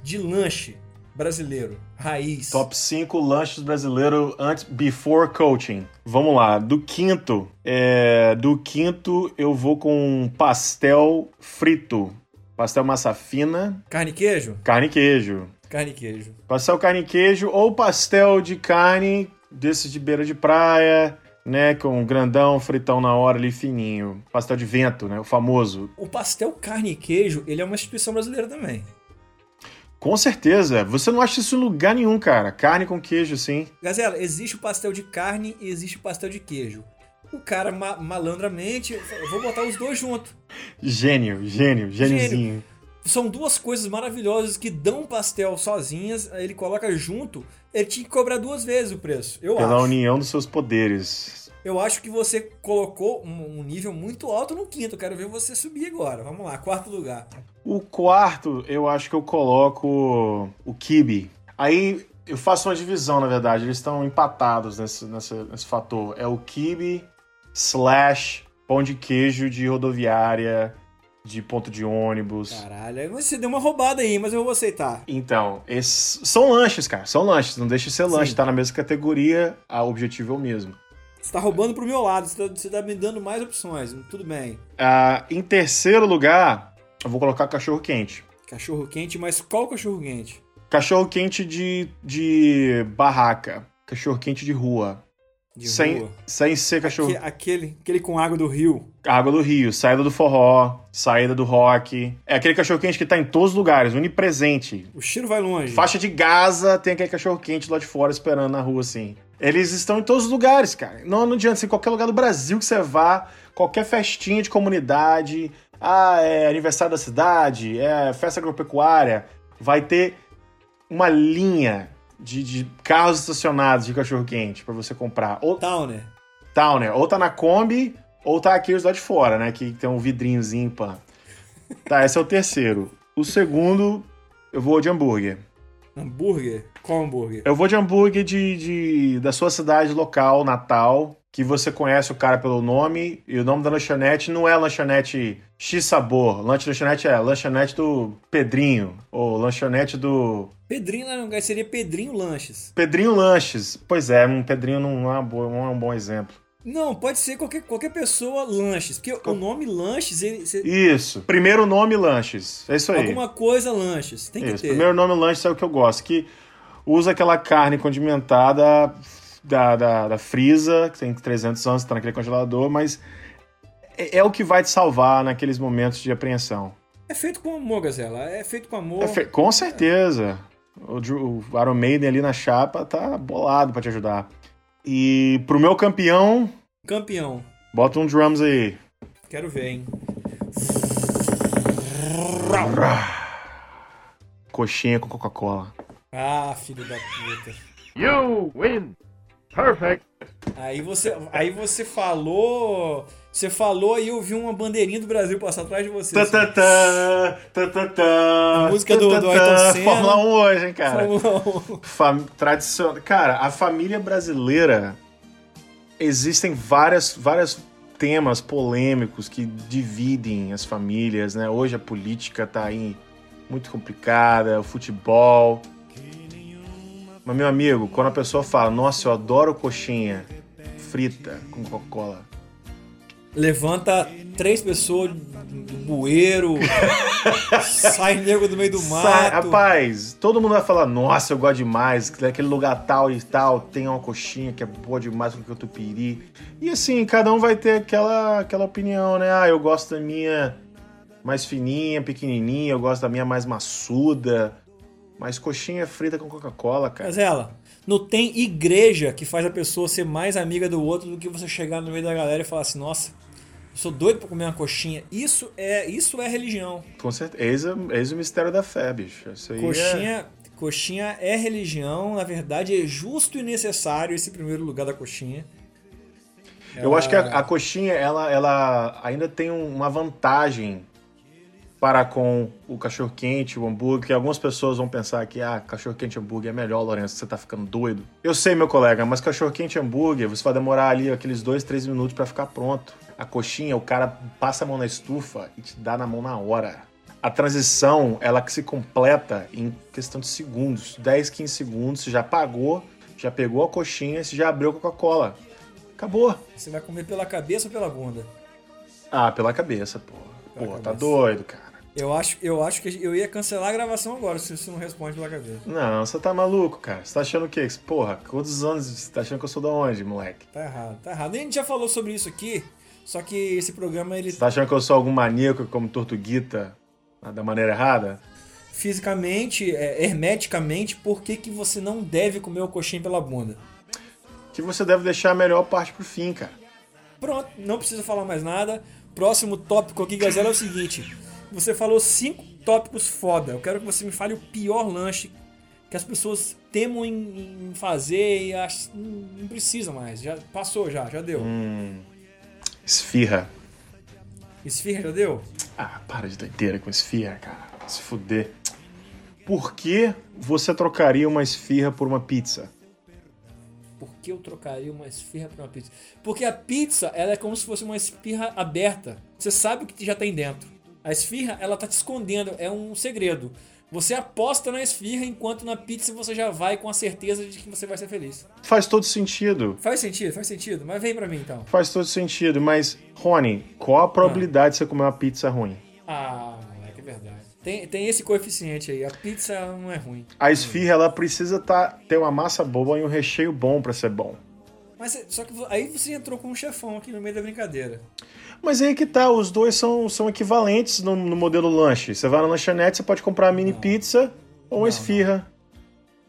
de lanche brasileiro, raiz. Top 5 lanches brasileiros antes, before coaching. Vamos lá, do quinto, é, do quinto eu vou com pastel frito. Pastel massa fina, Carne e queijo? carne e queijo. Carne e queijo. Pastel carne e queijo ou pastel de carne desses de beira de praia, né, com grandão, fritão na hora ali fininho. Pastel de vento, né, o famoso. O pastel carne e queijo, ele é uma instituição brasileira também. Com certeza, você não acha isso em lugar nenhum, cara. Carne com queijo, sim. Gazela, existe o pastel de carne e existe o pastel de queijo. O cara ma- malandramente, eu vou botar os dois juntos. Gênio, gênio, gêniozinho. São duas coisas maravilhosas que dão pastel sozinhas, aí ele coloca junto, ele tinha que cobrar duas vezes o preço. Eu Pela acho. união dos seus poderes. Eu acho que você colocou um, nível muito alto no quinto. Quero ver você subir agora. Vamos lá, quarto lugar. O quarto, eu acho que eu coloco o kibe. Aí eu faço uma divisão, na verdade. Eles estão empatados nesse, nesse, nesse fator. É o kibe slash pão de queijo de rodoviária, de ponto de ônibus. Caralho, você deu uma roubada aí, mas eu vou aceitar. Então, esses são lanches, cara. São lanches. Não deixa de ser lanche. Sim. Tá na mesma categoria. A objetivo é o mesmo. Você tá roubando pro meu lado, você tá, você tá me dando mais opções. Tudo bem. Ah, em terceiro lugar, eu vou colocar cachorro quente. Cachorro quente, mas qual cachorro quente? Cachorro quente de, de barraca. Cachorro quente de rua. De sem, rua. sem ser cachorro. Aque- Aquele, aquele com água do rio. Água do Rio, saída do forró, saída do rock. É aquele cachorro quente que tá em todos os lugares, onipresente. O cheiro vai longe. Faixa de Gaza, tem aquele cachorro quente lá de fora esperando na rua, assim. Eles estão em todos os lugares, cara. Não, não adianta, assim, qualquer lugar do Brasil que você vá, qualquer festinha de comunidade, ah, é aniversário da cidade, é festa agropecuária, vai ter uma linha de, de carros estacionados de cachorro quente pra você comprar. Ou Towner. Towner, ou tá na Kombi, ou tá aqui os lá de fora, né? Que tem um vidrinhozinho, pá. Tá, esse é o terceiro. O segundo, eu vou de hambúrguer. Hambúrguer? Qual hambúrguer? Eu vou de hambúrguer de, de- da sua cidade local, Natal, que você conhece o cara pelo nome, e o nome da lanchonete não é lanchonete X Sabor. Lanche lanchonete é lanchonete do Pedrinho, ou lanchonete do Pedrinho no lugar seria Pedrinho Lanches. Pedrinho Lanches. Pois é, um Pedrinho não é, boa- não é um bom exemplo. Não, pode ser qualquer, qualquer pessoa lanches. Porque o nome lanches, ele, cê- Isso. Primeiro nome lanches. É isso aí. alguma coisa lanches. Tem que Isso. ter. Primeiro nome lanches é o que eu gosto. Que usa aquela carne condimentada da, da, da Frisa, que tem 300 anos, tá naquele congelador, mas é, é o que vai te salvar naqueles momentos de apreensão. É feito com amor, Gazela. É feito com amor. É fe- Com certeza. O, Drew- o Iron Maiden ali na chapa tá bolado pra te ajudar. E pro meu campeão, Campeão. bota um drums aí. Quero ver, hein? Coxinha com Coca-Cola. Ah, filho da puta. You win. Perfect. Aí você, aí você falou. Você falou e eu vi uma bandeirinha do Brasil passar atrás de você. assim. Tatatã, A música do- do. Ayrton Senna. Fórmula 1 hoje, hein, cara? Fórmula 1. Fam... Tradicional. Cara, a família brasileira. Existem várias, vários temas polêmicos que dividem as famílias, né? Hoje a política tá aí muito complicada, o futebol. Mas, meu amigo, quando a pessoa fala, nossa, eu adoro coxinha frita com Coca-Cola. Levanta três pessoas do bueiro. sai nego do meio do mato. Sai- rapaz, todo mundo vai falar, nossa, eu gosto demais, daquele lugar tal e tal, tem uma coxinha que é boa demais com catupiry. E assim, cada um vai ter aquela, aquela opinião, né? Ah, eu gosto da minha mais fininha, pequenininha, eu gosto da minha mais maçuda. Mas coxinha frita com Coca-Cola, cara. Mas ela, não tem igreja que faz a pessoa ser mais amiga do outro do que você chegar no meio da galera e falar assim, nossa, eu sou doido pra comer uma coxinha. Isso é, isso é religião. Com certeza. Eis, o- mistério da fé, bicho. Isso aí é- Coxinha, coxinha é religião, na verdade é justo e necessário esse primeiro lugar da coxinha. Eu acho que a, a coxinha, ela, ela ainda tem um- uma vantagem para com o cachorro-quente, o hambúrguer, que algumas pessoas vão pensar que, ah, cachorro-quente e hambúrguer é melhor, Lourenço, você tá ficando doido. Eu sei, meu colega, mas cachorro-quente e hambúrguer, você vai demorar ali aqueles dois, três minutos para ficar pronto. A coxinha, o cara passa a mão na estufa e te dá na mão na hora. A transição, ela que se completa em questão de segundos. 10, 15 segundos, você já pagou, já pegou a coxinha, você já abriu a Coca-Cola. Acabou. Você vai comer pela cabeça ou pela bunda? Ah, pela cabeça, pô. Pela Pô, tá doido, cara. Eu acho, eu acho que eu ia cancelar a gravação agora se você não responde pela cabeça. Não, você tá maluco, cara. Você tá achando o quê? Porra, quantos anos você tá achando que eu sou da onde, moleque? Tá errado, tá errado. A gente já falou sobre isso aqui, só que esse programa ele Você tá achando que eu sou algum maníaco como Tortuguita ah, da maneira errada? fisicamente, é, hermeticamente, por que, que você não deve comer o coxinho pela bunda? Que você deve deixar a melhor parte pro fim, cara. Pronto, não precisa falar mais nada. Próximo tópico aqui, Gazela, é o seguinte. Você falou cinco tópicos foda. Eu quero que você me fale o pior lanche que as pessoas temam em, em fazer e ach- não não precisa mais. Já passou, já, já deu. Hum. Esfirra. Esfirra já deu? Ah, para de doideira com esfirra, cara. Se fuder. Por que você trocaria uma esfirra por uma pizza? Por que eu trocaria uma esfirra por uma pizza? Porque a pizza, ela é como se fosse uma esfirra aberta. Você sabe o que já tem dentro. A esfirra, ela tá te escondendo, é um segredo. Você aposta na esfirra, enquanto na pizza você já vai com a certeza de que você vai ser feliz. Faz todo sentido. Faz sentido, faz sentido. Mas vem pra mim então. Faz todo sentido, mas, Rony, qual a probabilidade de você comer uma pizza ruim? Ah, moleque, é verdade. Tem, tem esse coeficiente aí. A pizza não é ruim. A esfirra, ela precisa tá, ter uma massa boa e um recheio bom pra ser bom. Mas é- só que aí você entrou com um chefão aqui no meio da brincadeira. Mas aí que tá, os dois são, são equivalentes no, no modelo lanche. Você vai na lanchonete, você pode comprar uma mini pizza ou uma esfirra.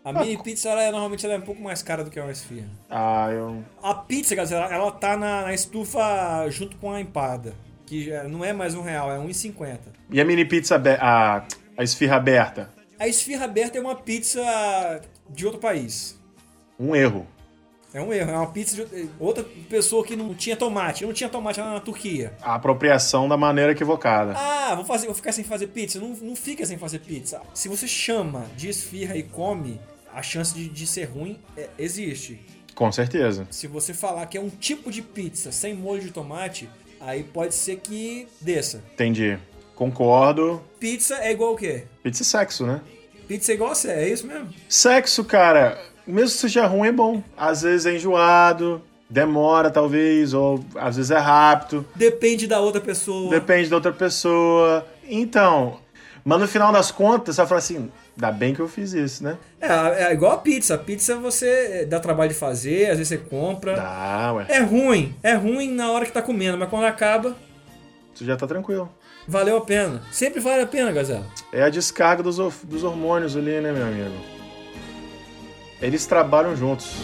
A mini pizza, ela é, normalmente ela é um pouco mais cara do que uma esfirra. Ah, eu. A pizza, galera, ela, ela tá na, na estufa junto com a empada. Que não é mais um real, é 1,50. E a mini pizza, a, a esfirra aberta? A esfirra aberta é uma pizza de outro país. Um erro. É um erro, é uma pizza de outra- pessoa que não tinha tomate. Não tinha tomate lá na Turquia. A apropriação da maneira equivocada. Ah, vou, fazer, vou ficar sem fazer pizza. Não, não fica sem fazer pizza. Se você chama de esfirra e come, a chance de, de ser ruim é- existe. Com certeza. Se você falar que é um tipo de pizza sem molho de tomate, aí pode ser que desça. Entendi. Concordo. Pizza é igual o quê? Pizza é sexo, né? Pizza é igual a sé, é isso mesmo? Sexo, cara, mesmo que seja ruim, é bom. Às vezes é enjoado, demora talvez, ou às vezes é rápido, Depende da outra pessoa. depende da outra pessoa. Então, mas no final das contas, você vai falar assim, ainda bem que eu fiz isso, né? É, é igual a pizza. A pizza você dá trabalho de fazer, às vezes você compra. Ah, ué, É ruim. É ruim na hora que tá comendo, mas quando acaba, você já tá tranquilo. valeu a pena. Sempre vale a pena, Gazela. É a descarga dos, dos hormônios ali, né, meu amigo? Eles trabalham juntos.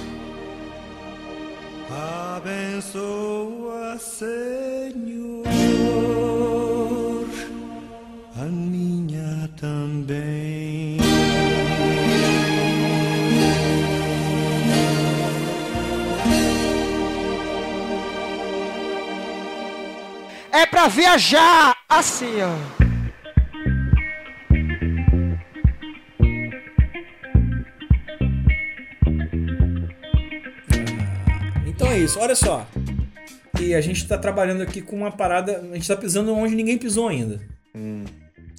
Abençoa, Senhor, a minha também. É pra viajar assim, ó. Isso, olha só. E a gente tá trabalhando aqui com uma parada. A gente tá pisando onde ninguém pisou ainda.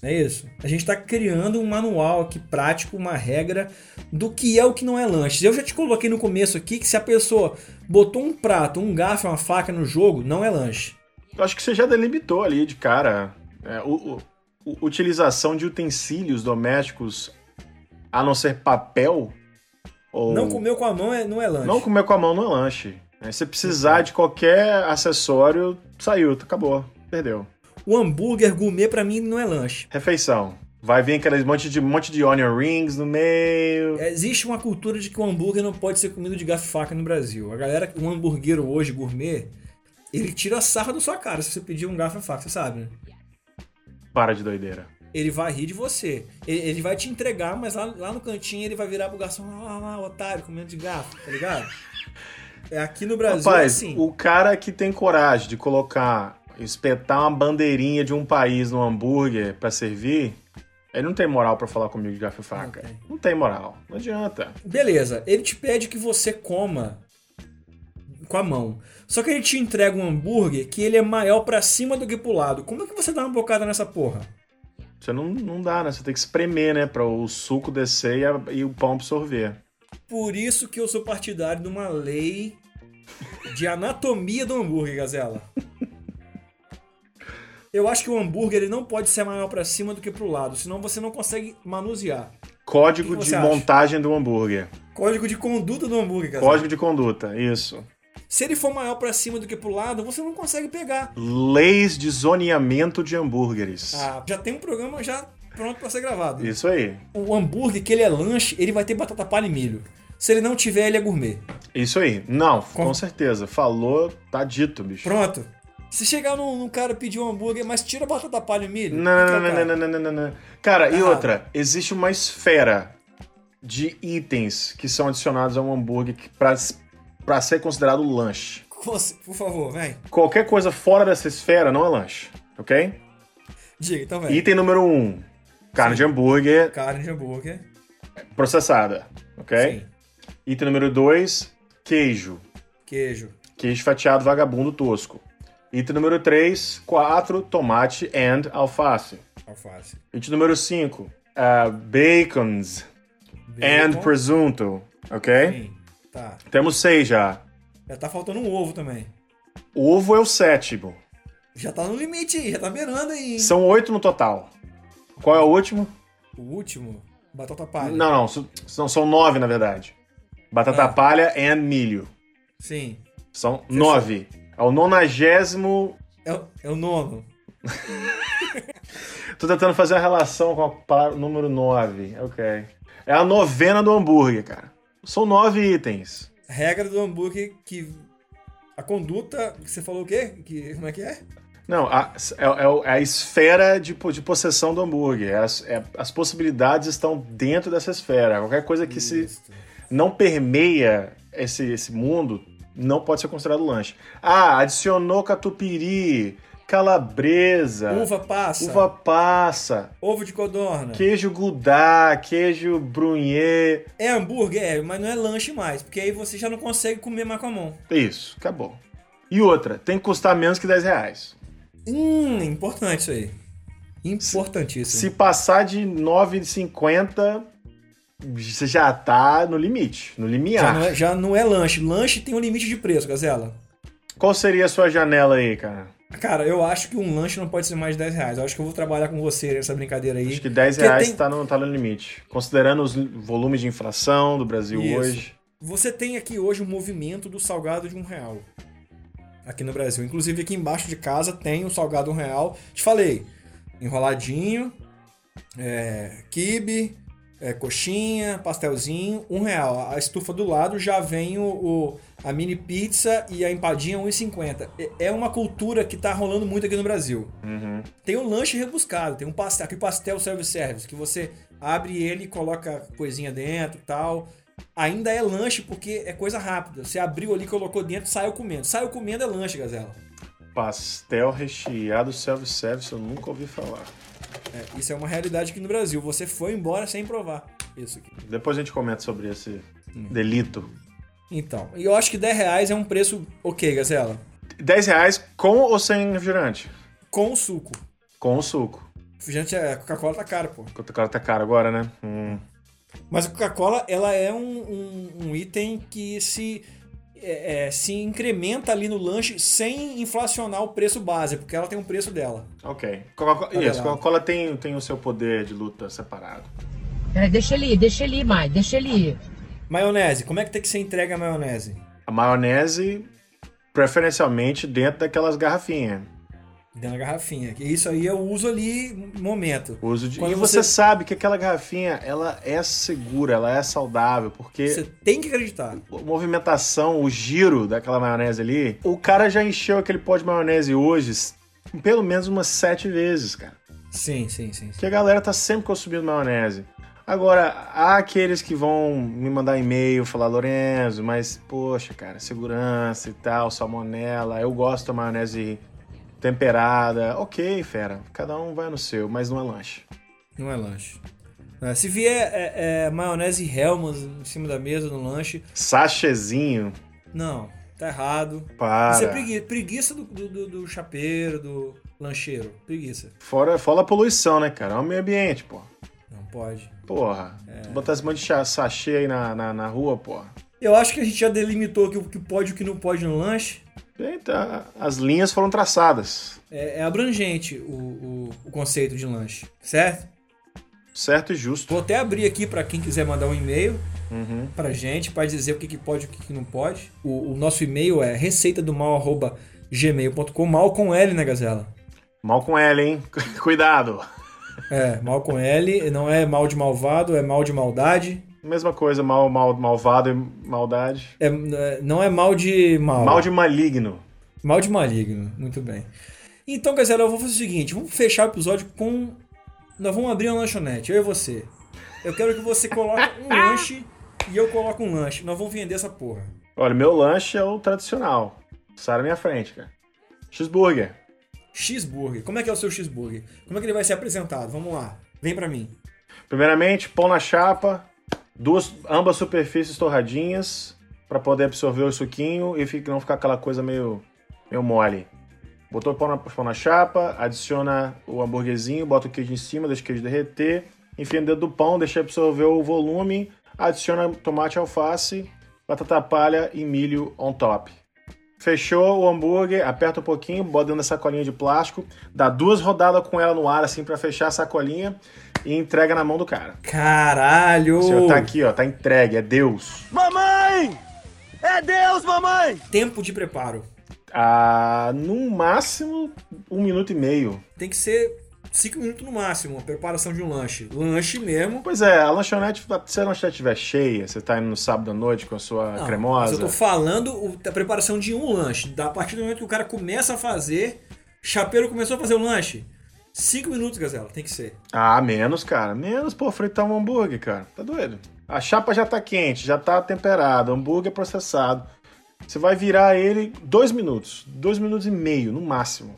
É isso. A gente tá criando um manual aqui prático, uma regra do que é o que não é lanche. Eu já te coloquei no começo aqui que se a pessoa botou um prato, um garfo, uma faca no jogo, não é lanche. Eu acho que você já delimitou ali de cara. é, o, o- utilização de utensílios domésticos a não ser papel. Ou Não comeu com a mão é, não é lanche. Não comer com a mão no lanche. É, Se precisar de qualquer acessório, saiu, acabou, perdeu. O hambúrguer gourmet pra mim não é lanche. Refeição. Vai vir aqueles monte de, monte de onion rings no meio. Existe uma cultura de que o hambúrguer não pode ser comido de garfo e faca no Brasil. A galera, um hambúrguer hoje, gourmet, ele tira a sarra da sua cara se você pedir um garfo e faca, você sabe, né? Para de doideira. Ele vai rir de você. Ele, ele vai te entregar, mas lá, lá no cantinho ele vai virar pro garçom, lá, lá, lá, otário, comendo de garfo, tá ligado? É aqui no Brasil é Rapaz, assim. o cara que tem coragem de colocar, espetar uma bandeirinha de um país no hambúrguer pra servir, ele não tem moral pra falar comigo de garfo e faca. Não tem. Não tem moral. Não adianta. Beleza, ele te pede que você coma com a mão. Só que ele te entrega um hambúrguer que ele é maior pra cima do que pro lado. Como é que você dá uma bocada nessa porra? Você não, não dá, né? Você tem que espremer, né? Pra o suco descer e, a- e o pão absorver. Por isso que eu sou partidário de uma lei de anatomia do hambúrguer, Gazela. Eu acho que o hambúrguer ele não pode ser maior pra cima do que pro lado, senão você não consegue manusear. Código O de acha? montagem do hambúrguer. Código de conduta do hambúrguer, Gazela. Código de conduta, isso. Se ele for maior pra cima do que pro lado, você não consegue pegar. Leis de zoneamento de hambúrgueres. Ah, já tem um programa já pronto pra ser gravado. Isso aí. O hambúrguer, que ele é lanche, ele vai ter batata palha e milho. Se ele não tiver, ele é gourmet. Isso aí. Não, com, Com- certeza. Falou, tá dito, bicho. Pronto. Se chegar num, num cara pedir um hambúrguer, mas tira a batata palha e milho. Não, não, não, não, não, não, não, não. Cara, e Errado. outra, existe uma esfera de itens que são adicionados a um hambúrguer pra ser considerado lanche. Por favor, vem. Qualquer coisa fora dessa esfera não é lanche, ok? Diga, então vem. Item número um, carne de hambúrguer Carne de hambúrguer. processada, ok? Sim. Item número dois, queijo. Queijo. Queijo fatiado vagabundo tosco. Item número 3, 4, tomate and alface. Alface. Item número 5, bacons and Bacon. presunto, ok? Sim. Tá. Temos 6 já. Já tá faltando um ovo também. Ovo é o sétimo. Já tá no limite aí, já tá beirando aí. hein? São 8 no total. Qual é o último? O último, batata palha. Não, não, são, são 9 na verdade. Batata Ah. palha and milho. Sim. São 9. É o nonagésimo. É, o- é o nono. Tô tentando fazer a relação com a palavra número 9. Ok. É a novena do hambúrguer, cara. São 9 itens. Regra do hambúrguer que. A conduta. Você falou o quê? Que, como é que é? Não, a, é, é é a esfera de, de possessão do hambúrguer. As, é- as possibilidades estão dentro dessa esfera. Qualquer coisa que se Isso. não permeia esse, esse mundo não pode ser considerado lanche. Ah, adicionou catupiry, calabresa, Uva passa. uva passa, Ovo de codorna. queijo gouda, queijo brunhê. É hambúrguer, é, mas não é lanche mais. Porque aí você já não consegue comer mais com a mão. Isso, acabou. E outra, tem que custar menos que 10 reais. Hum, importante isso aí. Importantíssimo. Se passar de 9,50, você já tá no limite, no Já limiar. não, é, já não é lanche. Lanche tem um limite de preço, Gazela. Qual seria a sua janela aí, cara? Cara, eu acho que um lanche não pode ser mais de 10 reais. Eu acho que eu vou trabalhar com você nessa brincadeira aí. Acho que 10 Porque reais tem- tá, no, tá no limite. Considerando os volumes de inflação do Brasil Isso. hoje. Você tem aqui hoje um movimento do salgado de um real. Aqui no Brasil. Inclusive aqui embaixo de casa tem o salgado um real. Te falei. Enroladinho, é, quibe, é, coxinha, pastelzinho, um real. A estufa do lado já vem o, o- a mini pizza e a empadinha 1,50. É- É uma cultura que tá rolando muito aqui no Brasil. Uhum. Tem um lanche rebuscado, tem um pastel, aquele pastel self-service, que você abre ele e coloca coisinha dentro e tal. Ainda é lanche porque é coisa rápida. Você abriu ali, colocou dentro, saiu comendo. Saiu comendo é lanche, Gazela. Pastel recheado self-service, eu nunca ouvi falar. É, isso é uma realidade aqui no Brasil. Você foi embora sem provar isso aqui. Depois a gente comenta sobre esse delito. Então, e eu acho que 10 reais é um preço ok, Gazela. 10 reais com ou sem refrigerante? Com o suco. Com o suco. Refrigerante, é, Coca-Cola tá caro, pô. O cara tá caro agora, né? Hum. Mas a Coca-Cola, ela é um, um- um item que se, é, é, se incrementa ali no lanche sem inflacionar o preço base, porque ela tem um preço dela. Ok. Coca-Cola, Olha isso. Coca-Cola tem, tem o seu poder de luta separado. Peraí, deixa ele ir, deixa ele ir, mais, deixa ele ir. Maionese, como é que tem que ser entregue a maionese? A maionese, preferencialmente dentro daquelas garrafinhas. Dentro da garrafinha. Isso aí eu uso ali momento. Uso de... Quando E você... sabe que aquela garrafinha, ela é segura, ela é saudável, porque Você tem que acreditar. a movimentação, o giro daquela maionese ali, o cara já encheu aquele pó de maionese hoje pelo menos umas sete vezes, cara. Sim, sim, sim. sim. Porque a galera tá sempre consumindo maionese. Agora, há aqueles que vão me mandar e-mail, falar, Lorenzo, mas, poxa, cara, segurança e tal, salmonela, eu gosto da maionese temperada. Ok, fera, cada um vai no seu, mas não é lanche. Não é lanche. É, se vier é, é, maionese Hellmann's em cima da mesa no lanche, Sachezinho, não, tá errado. para. Isso é pregui- preguiça do, do, do- chapeiro, do lancheiro. Preguiça. Fora, fora a poluição, né, cara? É o meio ambiente, pô. Não pode. Porra. É. Botar esse monte de sachê aí na, na, na rua, porra. Eu acho que a gente já delimitou o que pode e o que não pode no lanche. Eita, as linhas foram traçadas. É, é abrangente o, o, o conceito de lanche, certo? Certo e justo. Vou até abrir aqui para quem quiser mandar um e-mail Uhum. pra gente, para dizer o que, que pode e o que, que não pode. O, o nosso e-mail é receita do mal@gmail.com, mal com L, né, Gazela? Mal com ela, hein? Cuidado. É, mal com L, não é mal de malvado, é mal de maldade. Mesma coisa, mal, mal, malvado e maldade. É, é, não é mal de mal. Mal de maligno. Mal de maligno, muito bem. Então, Gazela, eu vou fazer o seguinte: vamos fechar o episódio com. Nós vamos abrir uma lanchonete, eu e você. Eu quero que você coloque um lanche e eu coloque um lanche. Nós vamos vender essa porra. Olha, meu lanche é o tradicional. Sai na minha frente, cara. Cheeseburger. Cheeseburger. Como é que é o seu cheeseburger? Como é que ele vai ser apresentado? Vamos lá. Vem pra mim. Primeiramente, pão na chapa, duas, ambas superfícies torradinhas para poder absorver o suquinho e não ficar aquela coisa meio, meio mole. Botou o pão na, pão na chapa, adiciona o hambúrguerzinho, bota o queijo em cima, deixa o queijo derreter, enfia dedo do pão, deixa absorver o volume, adiciona tomate, alface, batata palha e milho on top. Fechou o hambúrguer, aperta um pouquinho, bota dentro da sacolinha de plástico, dá duas rodadas com ela no ar assim para fechar a sacolinha e entrega na mão do cara. Caralho! O senhor tá aqui, ó, tá entregue, é Deus. Mamãe! É Deus, mamãe! Tempo de preparo. Ah, no máximo, um minuto e meio. Tem que ser 5 minutos no máximo, a preparação de um lanche. Lanche mesmo. Pois é, a lanchonete, se a lanchonete estiver cheia, você tá indo no sábado à noite com a sua Não, cremosa. Mas eu tô falando da preparação de um lanche. Da a partir do momento que o cara começa a fazer, chapeiro começou a fazer o lanche. 5 minutos, Gazela, tem que ser. Ah, menos, cara. Menos, pô, fritar um hambúrguer, cara. Tá doido. A chapa já tá quente, já tá temperada, hambúrguer é processado. Você vai virar ele dois minutos. Dois minutos e meio, no máximo.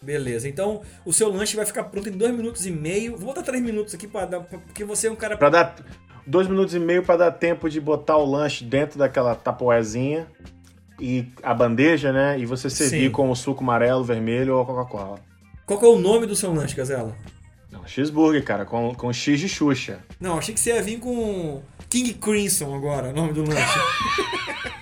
Beleza, então o seu lanche vai ficar pronto em 2 minutos e meio. Vou botar 3 minutos aqui para dar. pra- Porque você é um cara. Pra dar dois minutos e meio pra dar tempo de botar o lanche dentro daquela tapoezinha e a bandeja, né? E você servir Sim. com o suco amarelo, vermelho ou a Coca-Cola. Qual é o nome do seu lanche, Gazela? Não, cheeseburger, cara, com, com X de Xuxa. Não, achei que você ia vir com King Crimson agora, o nome do lanche.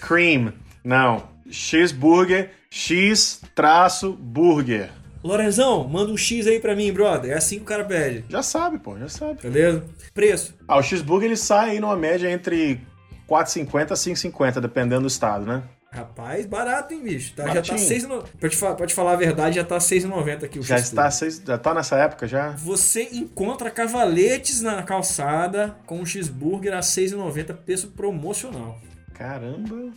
Cream. Não. Cheeseburger, X traço burger. Lorenzão, manda um X aí pra mim, brother. É assim que o cara pede. Já sabe, pô, já sabe. Beleza? Preço. Ah, o cheeseburger ele sai aí numa média entre 4,50 a 5,50, dependendo do estado, né? Rapaz, barato, hein, bicho? Tá, já tá Baratinho. 6,90. Pra te, pra te falar a verdade, já tá 6,90 aqui o Já está, seis- já tá nessa época já? Você encontra cavaletes na calçada com um cheeseburger a 6,90, preço promocional. Caramba.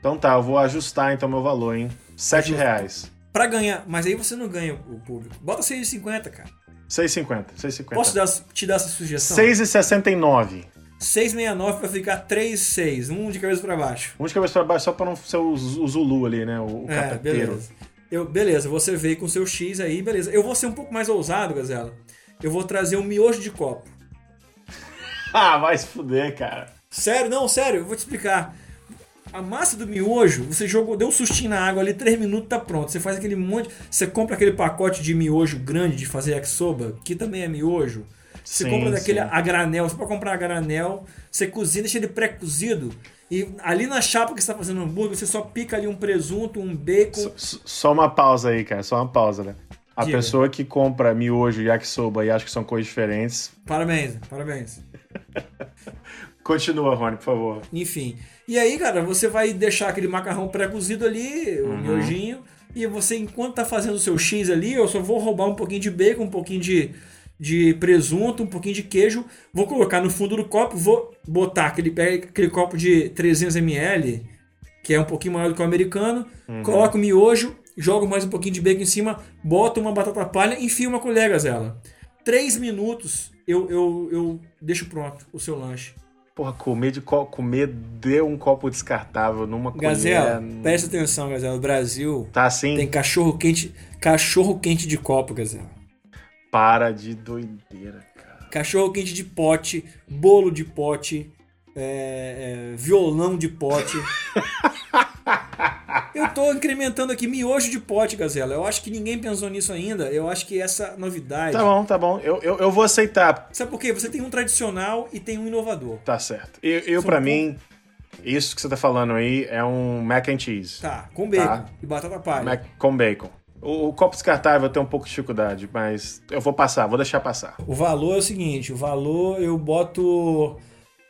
Então tá, eu vou ajustar então meu valor, hein? 7 reais. Pra ganhar, mas aí você não ganha o público. Bota 6,50, cara. 6,50. 6,50. Posso dar- te dar essa sugestão? 6,69. 6,69 pra ficar 3,6, um de cabeça pra baixo. Um de cabeça pra baixo só pra não ser o, o Zulu ali, né? O, o É, capeteiro. beleza. Eu, beleza, você veio com seu X aí, beleza. Eu vou ser um pouco mais ousado, Gazela. Eu vou trazer um miojo de copo. Ah, vai se fuder, cara. Sério, não, sério, eu vou te explicar. A massa do miojo, você jogou, deu um sustinho na água ali, 3 minutos tá pronto. Você faz aquele monte. Você compra aquele pacote de miojo grande de fazer yakisoba, que também é miojo. Você Sim, compra daquele sim. a granel, você pode comprar a granel, você cozinha, deixa ele pré-cozido. E ali na chapa que você tá fazendo hambúrguer, você só pica ali um presunto, um bacon. S- Só uma pausa aí, cara. Só uma pausa, né? A Diga. pessoa que compra miojo e yakisoba e acha que são coisas diferentes. Parabéns, parabéns. Continua, Rony, por favor. Enfim. E aí, cara, você vai deixar aquele macarrão pré-cozido ali, o Uhum. miojinho, e você, enquanto tá fazendo o seu X ali, eu só vou roubar um pouquinho de bacon, um pouquinho de, de presunto, um pouquinho de queijo, vou colocar no fundo do copo, vou botar aquele, pega aquele copo de 300ml, que é um pouquinho maior do que o americano, Uhum. coloco o miojo, jogo mais um pouquinho de bacon em cima, boto uma batata palha e enfio uma colher, gazela. Três minutos eu, eu, eu deixo pronto o seu lanche. Porra, comer de co comer de um copo descartável numa Gazela, colher... presta atenção, Gazela. O Brasil Tá assim? tem cachorro quente, cachorro quente de copo, Gazela. Para de doideira, cara. Cachorro quente de pote, bolo de pote, é, é, violão de pote. Eu tô incrementando aqui miojo de pote, Gazela. Eu acho que ninguém pensou nisso ainda. Eu acho que essa novidade. Tá bom, tá bom. Eu, eu, eu vou aceitar. Sabe por quê? Você tem um tradicional e tem um inovador. Tá certo. Eu, eu um mim, isso que você tá falando aí é um mac and cheese. Tá, com bacon Tá. e batata palha. Mac com bacon. O, o copo descartável eu tenho um pouco de dificuldade, mas eu vou passar, vou deixar passar. O valor é o seguinte: o valor eu boto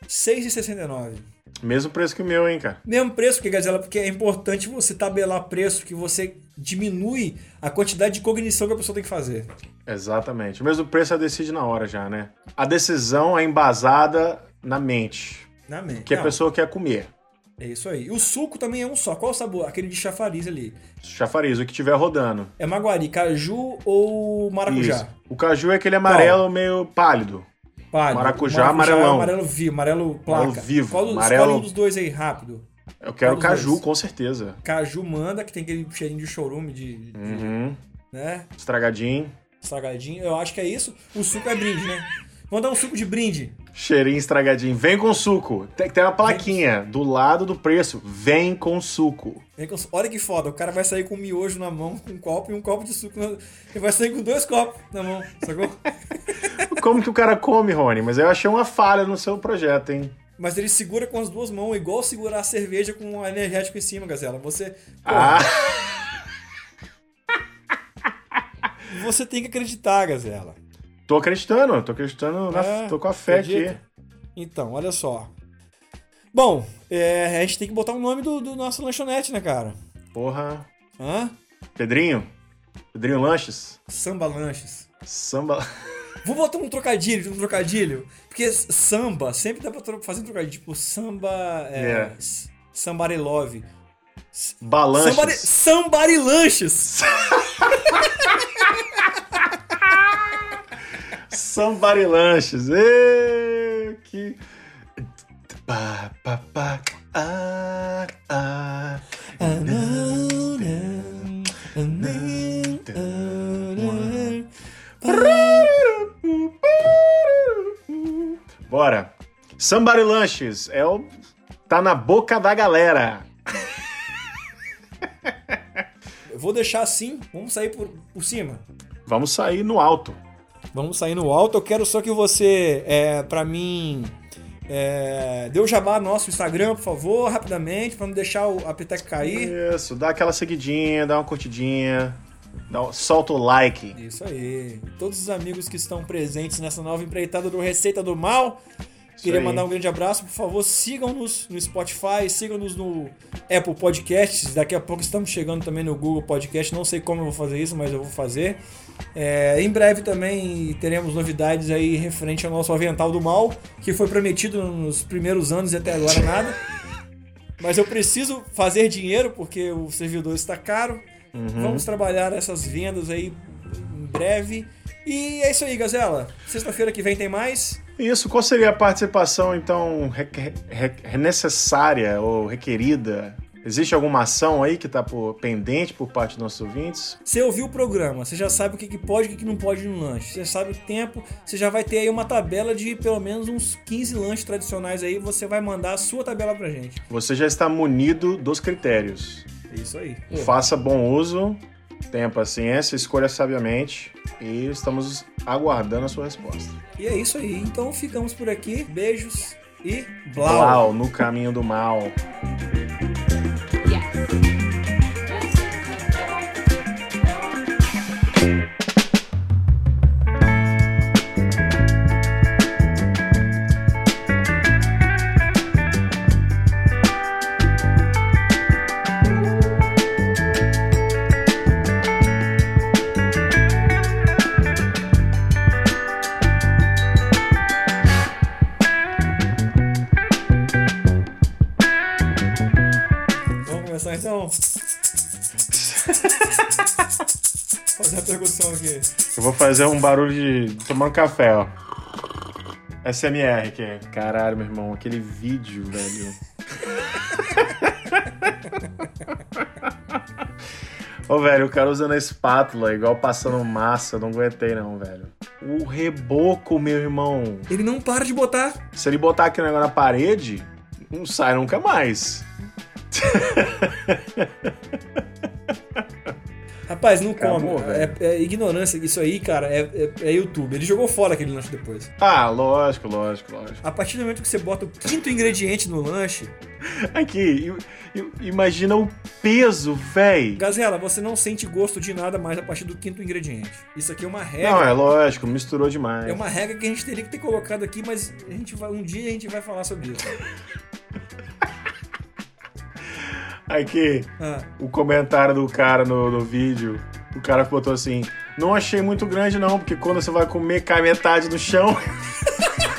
R$ 6,69. Mesmo preço que o meu, hein, cara. Mesmo preço, porque, Gazela, porque é importante você tabelar preço, que você diminui a quantidade de cognição que a pessoa tem que fazer. Exatamente. O mesmo preço ela decide na hora já, né? A decisão é embasada na mente. Na mente. Que a Não, pessoa quer comer. É isso aí. E o suco também é um só. Qual o sabor? Aquele de chafariz ali. Chafariz, o que tiver rodando. É maguari, caju ou maracujá? Isso. O caju é aquele amarelo meio pálido. Pálido. Maracujá, amarelão. amarelo vivo, amarelo placa. Amarelo vivo, Qual amarelo- Escolhe um dos dois aí, rápido. Eu quero caju, dois? com certeza. Caju manda, que tem aquele cheirinho de chorume, de, de- Uhum. né? Estragadinho. Estragadinho. Eu acho que é isso. O suco é brinde, né? Vamos dar um suco de brinde. Cheirinho estragadinho. Vem com suco. Tem que ter uma plaquinha do lado do preço. Vem com suco. Vem com- Olha que foda, o cara vai sair com um miojo na mão, com um copo e um copo de suco. na- Ele vai sair com dois copos na mão, sacou? Como que o cara come, Rony? Mas eu achei uma falha no seu projeto, hein? Mas ele segura com as duas mãos, igual segurar a cerveja com um energético em cima, Gazela. Você. Ah, Você tem que acreditar, Gazela. Tô acreditando, tô acreditando, na- É, tô com a fé acredita? aqui. Então, olha só. Bom, é, a gente tem que botar o nome do, do nosso lanchonete, né, cara? Porra. Hã? Pedrinho? Pedrinho Lanches? Samba Lanches. Samba. Vou botar um trocadilho, um trocadilho. Porque samba, sempre dá pra fazer um trocadilho. Tipo, samba. É, Yeah. Somebody love. Balanches. Somebody, somebody lanches. Somebody Lanches. Ê, que. Pá, pá, pá. Ah, ah. Bora. Somebody Lanches é o. Tá na boca da galera. Eu vou deixar assim, vamos sair por, por cima. vamos sair no alto. Vamos sair no alto. Eu quero só que você, é, para mim, é, dê o jabá no nosso Instagram, por favor, rapidamente, pra não deixar o, a peteca cair. Isso, dá aquela seguidinha, dá uma curtidinha, dá, solta o like. Isso aí. Todos os amigos que estão presentes nessa nova empreitada do Receita do Mal. Queria mandar um grande abraço. Por favor, sigam-nos no Spotify, sigam-nos no Apple Podcasts. Daqui a pouco estamos chegando também no Google Podcast. Não sei como eu vou fazer isso, mas eu vou fazer. É, em breve também teremos novidades aí referente ao nosso Avental do Mal, que foi prometido nos primeiros anos e até agora nada. Mas eu preciso fazer dinheiro porque o servidor está caro. Uhum. Vamos trabalhar essas vendas aí em breve. E é isso aí, Gazela. Sexta-feira que vem tem mais. Isso, qual seria a participação, então, re- necessária ou requerida? Existe alguma ação aí que está pendente por parte dos nossos ouvintes? Você ouviu o programa, você já sabe o que, que pode e o que, que não pode no lanche. Você sabe o tempo, você já vai ter aí uma tabela de pelo menos uns 15 lanches tradicionais aí. Você vai mandar a sua tabela pra gente. Você já está munido dos critérios. É isso aí. Faça bom uso, tenha paciência, escolha sabiamente e estamos aguardando a sua resposta. E é isso aí. Então ficamos por aqui. Beijos e blau. Blau, no caminho do mal. Fazer um barulho de tomando café, ó. SMR aqui. Caralho, meu irmão, aquele vídeo, velho. Ô, velho, o cara usando a espátula, igual passando massa, eu não aguentei não, velho. O reboco, meu irmão. Ele não para de botar. Se ele botar aquele negócio na parede, não sai nunca mais. Rapaz, não Acabou, come. velho. É, é ignorância. Isso aí, cara, é, é- é YouTube. Ele jogou fora aquele lanche depois. Ah, lógico, lógico, lógico. A partir do momento que você bota o quinto ingrediente no lanche, Aqui, imagina o peso, véi. Gazela, você não sente gosto de nada mais a partir do quinto ingrediente. Isso aqui é uma regra. Não, é lógico, misturou demais. É uma regra que a gente teria que ter colocado aqui, mas a gente vai, um dia a gente vai falar sobre isso. Aqui, Ah. o comentário do cara no, no vídeo, o cara botou assim: Não achei muito grande, não, porque quando você vai comer, cai metade no chão.